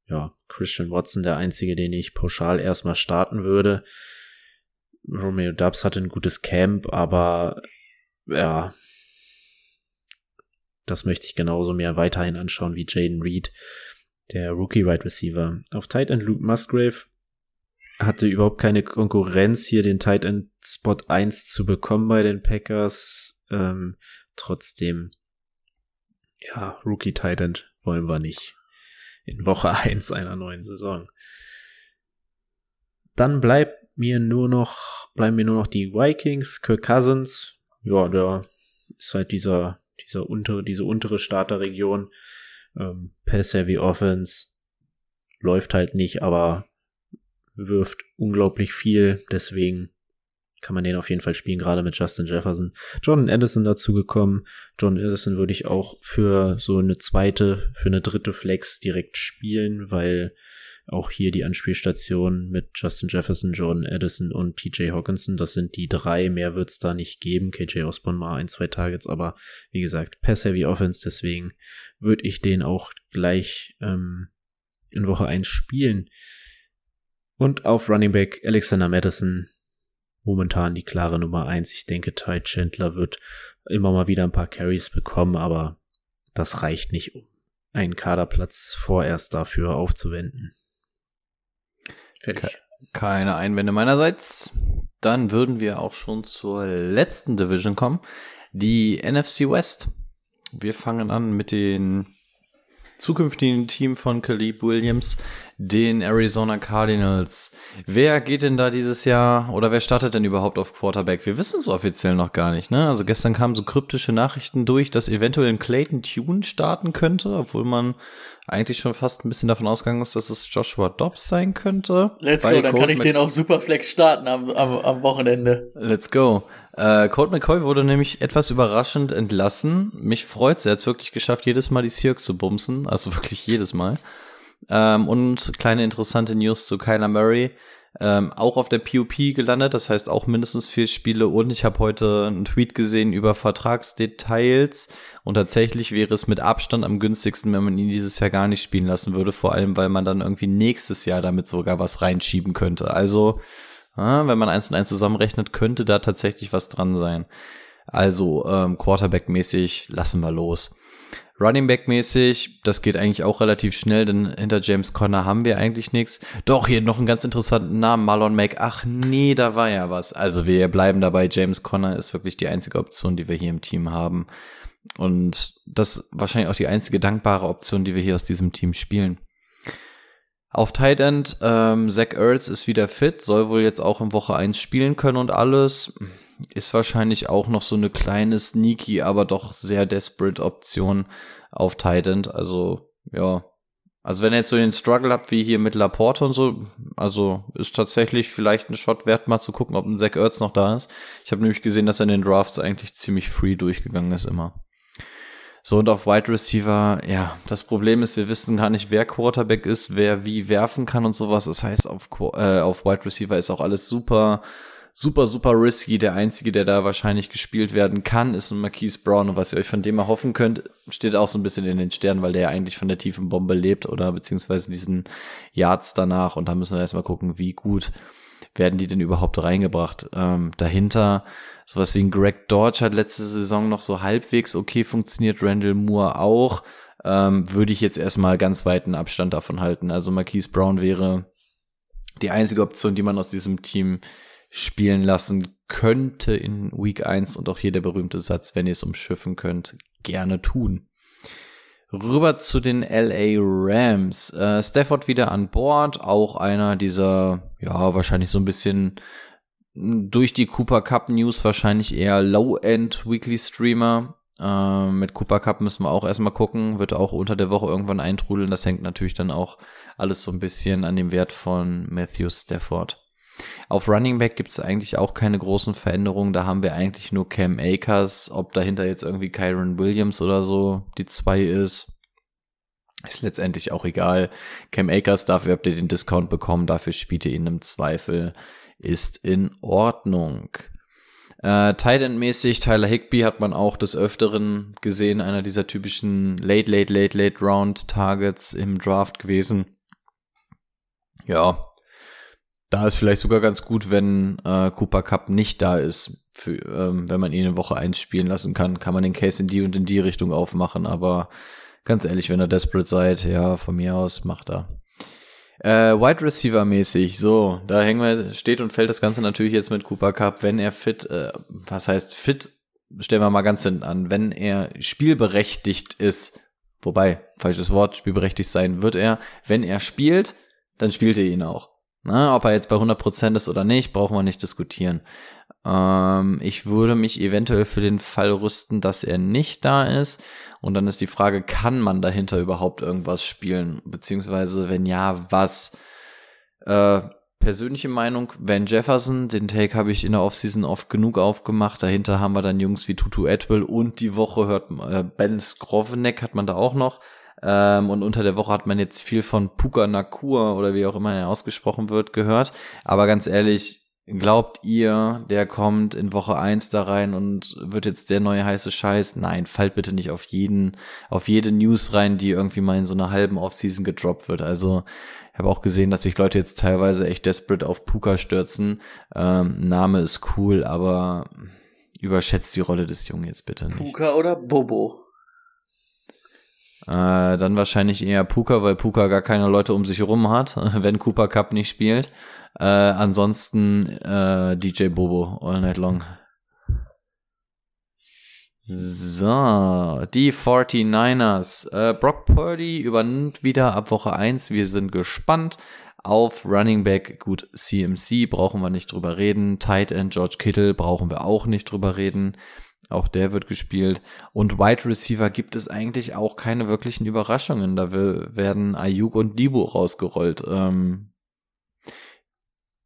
ja, Christian Watson, der einzige, den ich pauschal erstmal starten würde. Romeo Dubs hatte ein gutes Camp, aber ja, das möchte ich genauso mir weiterhin anschauen wie Jaden Reed, der Rookie Wide Receiver. Auf Tight End Luke Musgrave hatte überhaupt keine Konkurrenz hier den Tight End Spot 1 zu bekommen bei den Packers. Ähm, Trotzdem, ja, Rookie Titan wollen wir nicht in Woche 1 einer neuen Saison. Dann bleibt mir nur noch, bleiben mir nur noch die Vikings, Kirk Cousins. Ja, der ist halt dieser, dieser untere, diese untere Starterregion. Ähm, Pass-Heavy Offense läuft halt nicht, aber wirft unglaublich viel. Deswegen kann man den auf jeden Fall spielen, gerade mit Justin Jefferson. John Addison dazu gekommen. John Addison würde ich auch für so eine zweite, für eine dritte Flex direkt spielen, weil auch hier die Anspielstation mit Justin Jefferson, John Addison und TJ Hawkinson, das sind die drei, mehr wird's da nicht geben. KJ Osborne mal ein, zwei Targets, aber wie gesagt, Pass-Heavy Offense, deswegen würde ich den auch gleich ähm, in Woche 1 spielen. Und auf Running Back Alexander Madison, momentan die klare Nummer 1. Ich denke, Ty Chandler wird immer mal wieder ein paar Carries bekommen, aber das reicht nicht, um einen Kaderplatz vorerst dafür aufzuwenden. Fertig. Keine Einwände meinerseits. Dann würden wir auch schon zur letzten Division kommen, die NFC West. Wir fangen an mit den zukünftigen Team von Caleb Williams, den Arizona Cardinals. Wer geht denn da dieses Jahr oder wer startet denn überhaupt auf Quarterback? Wir wissen es offiziell noch gar nicht, ne? Also gestern kamen so kryptische Nachrichten durch, dass eventuell ein Clayton Tune starten könnte, obwohl man eigentlich schon fast ein bisschen davon ausgegangen ist, dass es Joshua Dobbs sein könnte. Let's go, dann kann ich den auf Superflex starten am, am, am Wochenende. Let's go. Äh, Colt McCoy wurde nämlich etwas überraschend entlassen. Mich freut's, er hat's wirklich geschafft, jedes Mal die Seahawks zu bumsen. Also wirklich jedes Mal. Ähm, und kleine interessante News zu Kyler Murray. Ähm, auch auf der POP gelandet, das heißt auch mindestens vier Spiele. Und ich habe heute einen Tweet gesehen über Vertragsdetails. Und tatsächlich wäre es mit Abstand am günstigsten, wenn man ihn dieses Jahr gar nicht spielen lassen würde. Vor allem, weil man dann irgendwie nächstes Jahr damit sogar was reinschieben könnte. Also, äh, wenn man eins und eins zusammenrechnet, könnte da tatsächlich was dran sein. Also, ähm, Quarterback-mäßig lassen wir los. Running Back mäßig, das geht eigentlich auch relativ schnell, denn hinter James Conner haben wir eigentlich nichts. Doch, hier noch einen ganz interessanten Namen, Marlon Mack. Ach nee, da war ja was. Also wir bleiben dabei, James Conner ist wirklich die einzige Option, die wir hier im Team haben. Und das wahrscheinlich auch die einzige dankbare Option, die wir hier aus diesem Team spielen. Auf Tight End, ähm, Zach Ertz ist wieder fit, soll wohl jetzt auch in Woche 1 spielen können und alles ist wahrscheinlich auch noch so eine kleine sneaky, aber doch sehr desperate Option auf Titan. Also, ja. Also wenn ihr jetzt so den Struggle habt wie hier mit Laporte und so, also ist tatsächlich vielleicht ein Shot wert, mal zu gucken, ob ein Zach Ertz noch da ist. Ich habe nämlich gesehen, dass er in den Drafts eigentlich ziemlich free durchgegangen ist immer. So, und auf Wide Receiver, ja, das Problem ist, wir wissen gar nicht, wer Quarterback ist, wer wie werfen kann und sowas. Das heißt, auf, äh, auf Wide Receiver ist auch alles super super, super risky. Der einzige, der da wahrscheinlich gespielt werden kann, ist ein Marquise Brown. Und was ihr euch von dem erhoffen könnt, steht auch so ein bisschen in den Sternen, weil der ja eigentlich von der tiefen Bombe lebt oder beziehungsweise diesen Yards danach. Und da müssen wir erstmal gucken, wie gut werden die denn überhaupt reingebracht. Ähm, dahinter sowas wie ein Greg Dodge hat letzte Saison noch so halbwegs okay funktioniert, Randall Moore auch. Ähm, würde ich jetzt erstmal ganz weiten Abstand davon halten. Also Marquise Brown wäre die einzige Option, die man aus diesem Team spielen lassen könnte in Week 1 und auch hier der berühmte Satz, wenn ihr es umschiffen könnt, gerne tun. Rüber zu den LA Rams. Äh, Stafford wieder an Bord, auch einer dieser, ja, wahrscheinlich so ein bisschen durch die Cooper Cup News wahrscheinlich eher Low-End Weekly Streamer. Äh, mit Cooper Cup müssen wir auch erstmal gucken, wird auch unter der Woche irgendwann eintrudeln. Das hängt natürlich dann auch alles so ein bisschen an dem Wert von Matthew Stafford. Auf Running Back gibt es eigentlich auch keine großen Veränderungen. Da haben wir eigentlich nur Cam Akers. Ob dahinter jetzt irgendwie Kyron Williams oder so die zwei ist, ist letztendlich auch egal. Cam Akers, dafür habt ihr den Discount bekommen, dafür spielt ihr ihn im Zweifel. Ist in Ordnung. Äh, Tight-End-mäßig, Tyler Higby hat man auch des Öfteren gesehen, einer dieser typischen Late, Late, Late, Late Round Targets im Draft gewesen. Ja, da ist vielleicht sogar ganz gut, wenn äh, Cooper Cup nicht da ist. Für, ähm, wenn man ihn in Woche 1 spielen lassen kann, kann man den Case in die und in die Richtung aufmachen. Aber ganz ehrlich, wenn ihr desperate seid, ja, von mir aus, macht er. Äh, Wide Receiver mäßig, so, da hängen wir, steht und fällt das Ganze natürlich jetzt mit Cooper Cup, wenn er fit, äh, was heißt fit, stellen wir mal ganz hinten an, wenn er spielberechtigt ist, wobei, falsches Wort, spielberechtigt sein wird er, wenn er spielt, dann spielt er ihn auch. Na, ob er jetzt bei 100% ist oder nicht, brauchen wir nicht diskutieren. Ähm, ich würde mich eventuell für den Fall rüsten, dass er nicht da ist. Und dann ist die Frage, kann man dahinter überhaupt irgendwas spielen? Beziehungsweise, wenn ja, was? Äh, persönliche Meinung, Van Jefferson, den Take habe ich in der Offseason oft genug aufgemacht. Dahinter haben wir dann Jungs wie Tutu Atwell und die Woche hört äh, Ben Skrovenek hat man da auch noch. Ähm, und unter der Woche hat man jetzt viel von Puka Nakur oder wie auch immer er ausgesprochen wird gehört. Aber ganz ehrlich, Glaubt ihr, der kommt in Woche eins da rein und wird jetzt der neue heiße Scheiß? Nein, fallt bitte nicht auf jeden, auf jede News rein, die irgendwie mal in so einer halben Offseason gedroppt wird. Also, ich habe auch gesehen, dass sich Leute jetzt teilweise echt desperate auf Puka stürzen. Ähm, Name ist cool, aber überschätzt die Rolle des Jungen jetzt bitte nicht. Puka oder Bobo? Äh, dann wahrscheinlich eher Puka, weil Puka gar keine Leute um sich herum hat, wenn Cooper Cup nicht spielt. Äh, ansonsten äh, DJ Bobo all night long. So, die 49ers. Äh, Brock Purdy übernimmt wieder ab Woche 1. Wir sind gespannt. Auf Running Back, gut, CMC brauchen wir nicht drüber reden. Tight End George Kittle brauchen wir auch nicht drüber reden. Auch der wird gespielt. Und Wide Receiver gibt es eigentlich auch keine wirklichen Überraschungen. Da werden Ayuk und Debo rausgerollt. Ähm,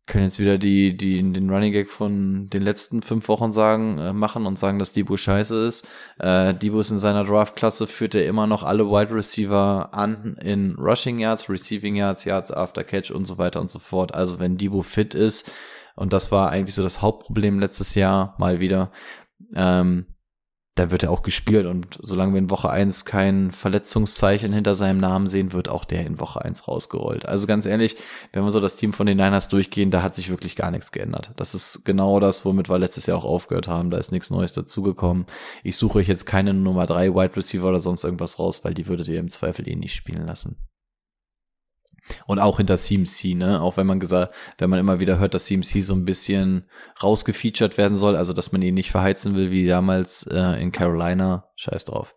können jetzt wieder die, die, den Running Gag von den letzten fünf Wochen sagen, äh, machen und sagen, dass Debo scheiße ist. Äh, Debo ist in seiner Draft-Klasse, führt er immer noch alle Wide Receiver an in Rushing Yards, Receiving Yards, Yards after Catch und so weiter und so fort. Also wenn Debo fit ist, und das war eigentlich so das Hauptproblem letztes Jahr mal wieder, ähm, da wird er auch gespielt und solange wir in Woche 1 kein Verletzungszeichen hinter seinem Namen sehen, wird auch der in Woche 1 rausgerollt. Also ganz ehrlich, wenn wir so das Team von den Niners durchgehen, da hat sich wirklich gar nichts geändert. Das ist genau das, womit wir letztes Jahr auch aufgehört haben. Da ist nichts Neues dazugekommen. Ich suche euch jetzt keine Nummer 3 Wide Receiver oder sonst irgendwas raus, weil die würdet ihr im Zweifel eh nicht spielen lassen. Und auch hinter CMC, ne? Auch wenn man gesagt, wenn man immer wieder hört, dass CMC so ein bisschen rausgefeatured werden soll, also dass man ihn nicht verheizen will wie damals äh, in Carolina. Scheiß drauf.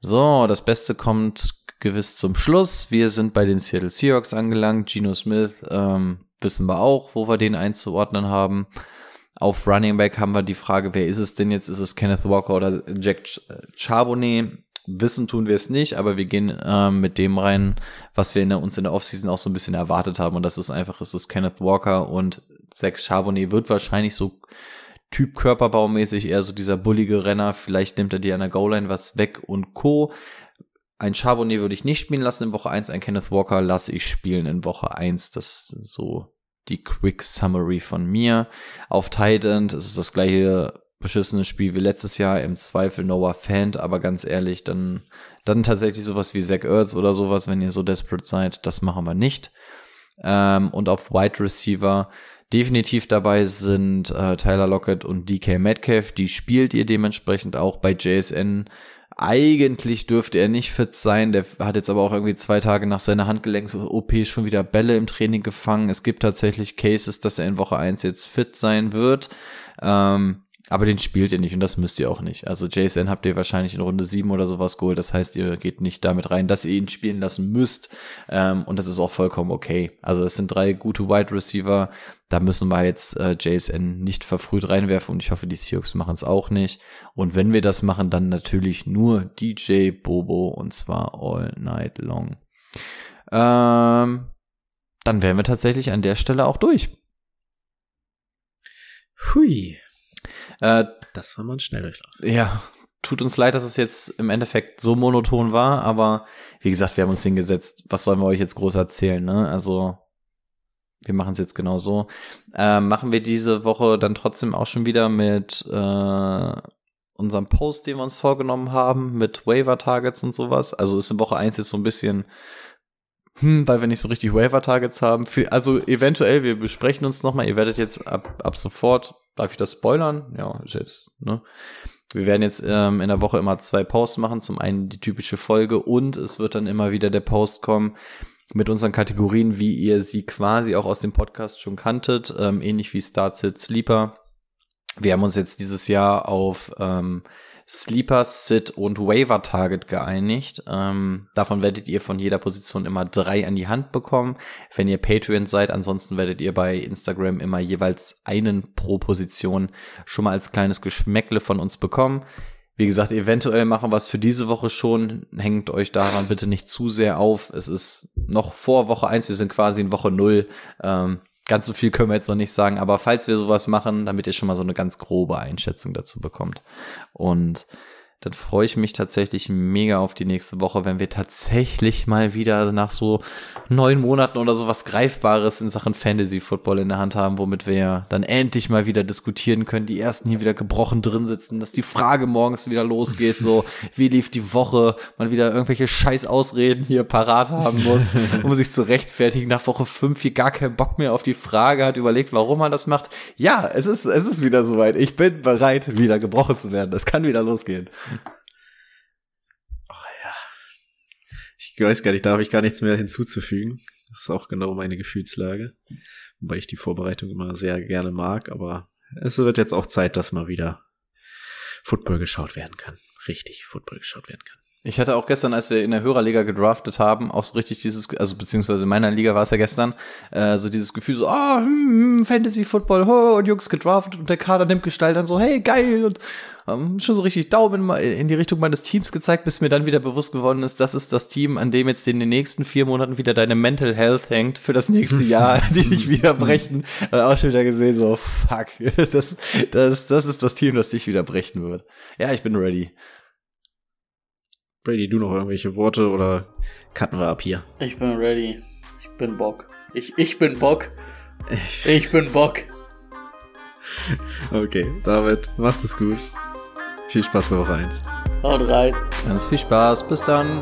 So, das Beste kommt gewiss zum Schluss. Wir sind bei den Seattle Seahawks angelangt. Geno Smith ähm, wissen wir auch, wo wir den einzuordnen haben. Auf Running Back haben wir die Frage, wer ist es denn jetzt? Ist es Kenneth Walker oder Jack Charbonnet? Wissen tun wir es nicht, aber wir gehen ähm, mit dem rein, was wir in der, uns in der Offseason auch so ein bisschen erwartet haben. Und das ist einfach, es ist Kenneth Walker und Zach Charbonnet wird wahrscheinlich so Typ körperbaumäßig eher so dieser bullige Renner. Vielleicht nimmt er dir an der Goal-Line was weg und Co. Ein Charbonnet würde ich nicht spielen lassen in Woche 1, ein Kenneth Walker lasse ich spielen in Woche 1. Das ist so die Quick Summary von mir. Auf Tight End ist es das gleiche beschissenes Spiel wie letztes Jahr, im Zweifel Noah Fant, aber ganz ehrlich, dann, dann tatsächlich sowas wie Zach Ertz oder sowas, wenn ihr so desperate seid, das machen wir nicht. Ähm, und auf Wide Receiver definitiv dabei sind äh, Tyler Lockett und DK Metcalf, die spielt ihr dementsprechend auch bei JSN. Eigentlich dürfte er nicht fit sein, der hat jetzt aber auch irgendwie zwei Tage nach seiner Handgelenks-OP schon wieder Bälle im Training gefangen. Es gibt tatsächlich Cases, dass er in Woche 1 jetzt fit sein wird. Ähm, aber den spielt ihr nicht und das müsst ihr auch nicht. Also JSN habt ihr wahrscheinlich in Runde 7 oder sowas geholt. Das heißt, ihr geht nicht damit rein, dass ihr ihn spielen lassen müsst. Ähm, und das ist auch vollkommen okay. Also es sind drei gute Wide Receiver. Da müssen wir jetzt äh, JSN nicht verfrüht reinwerfen und ich hoffe, die Seahawks machen es auch nicht. Und wenn wir das machen, dann natürlich nur DJ Bobo und zwar all night long. Ähm, dann wären wir tatsächlich an der Stelle auch durch. Hui. Äh, das war mal ein Schnelldurchlauf. Ja, tut uns leid, dass es jetzt im Endeffekt so monoton war, aber wie gesagt, wir haben uns hingesetzt. Was sollen wir euch jetzt groß erzählen, ne? Also, wir machen es jetzt genau so. Äh, machen wir diese Woche dann trotzdem auch schon wieder mit äh, unserem Post, den wir uns vorgenommen haben, mit Waiver-Targets und sowas. Also ist in Woche eins jetzt so ein bisschen hm, weil wir nicht so richtig Waiver-Targets haben. Für, also eventuell, wir besprechen uns nochmal. Ihr werdet jetzt ab, ab sofort Darf ich das spoilern? Ja, ist jetzt, ne? Wir werden jetzt ähm, in der Woche immer zwei Posts machen. Zum einen die typische Folge und es wird dann immer wieder der Post kommen mit unseren Kategorien, wie ihr sie quasi auch aus dem Podcast schon kanntet, ähm, ähnlich wie Start Sit Sleeper. Wir haben uns jetzt dieses Jahr auf ähm, Sleeper, Sit und Waiver Target geeinigt. Ähm, davon werdet ihr von jeder Position immer drei an die Hand bekommen. Wenn ihr Patreon seid, ansonsten werdet ihr bei Instagram immer jeweils einen pro Position schon mal als kleines Geschmäckle von uns bekommen. Wie gesagt, eventuell machen wir es für diese Woche schon. Hängt euch daran bitte nicht zu sehr auf. Es ist noch vor Woche eins. wir sind quasi in Woche null. Ähm, ganz so viel können wir jetzt noch nicht sagen, aber falls wir sowas machen, damit ihr schon mal so eine ganz grobe Einschätzung dazu bekommt. Und dann freue ich mich tatsächlich mega auf die nächste Woche, wenn wir tatsächlich mal wieder nach so neun Monaten oder so was Greifbares in Sachen Fantasy Football in der Hand haben, womit wir dann endlich mal wieder diskutieren können, die ersten hier wieder gebrochen drin sitzen, dass die Frage morgens wieder losgeht, so wie lief die Woche, man wieder irgendwelche scheiß Ausreden hier parat haben muss, um sich zu rechtfertigen, nach Woche fünf hier gar keinen Bock mehr auf die Frage hat, überlegt, warum man das macht. Ja, es ist, es ist wieder soweit. Ich bin bereit, wieder gebrochen zu werden. Das kann wieder losgehen. Oh ja. Ich weiß gar nicht, da habe ich gar nichts mehr hinzuzufügen. Das ist auch genau meine Gefühlslage. Wobei ich die Vorbereitung immer sehr gerne mag, aber es wird jetzt auch Zeit, dass mal wieder Football geschaut werden kann. Richtig Football geschaut werden kann. Ich hatte auch gestern, als wir in der Hörerliga gedraftet haben, auch so richtig dieses, also beziehungsweise in meiner Liga war es ja gestern, äh, so dieses Gefühl so, ah, oh, hm, Fantasy Football, oh, und Jungs gedraftet und der Kader nimmt Gestalt dann so, hey, geil und ähm, schon so richtig Daumen in die Richtung meines Teams gezeigt, bis mir dann wieder bewusst geworden ist, das ist das Team, an dem jetzt in den nächsten vier Monaten wieder deine Mental Health hängt für das nächste Jahr, die dich wieder brechen. Und auch schon wieder gesehen so, fuck, das, das, das ist das Team, das dich wieder brechen wird. Ja, ich bin ready. Brady, du noch irgendwelche Worte oder cutten wir ab hier? Ich bin ready. Ich bin Bock. Ich, ich bin Bock. Ich bin Bock. Okay, David, macht es gut. Viel Spaß bei Woche 1. Haut rein. Ganz viel Spaß. Bis dann.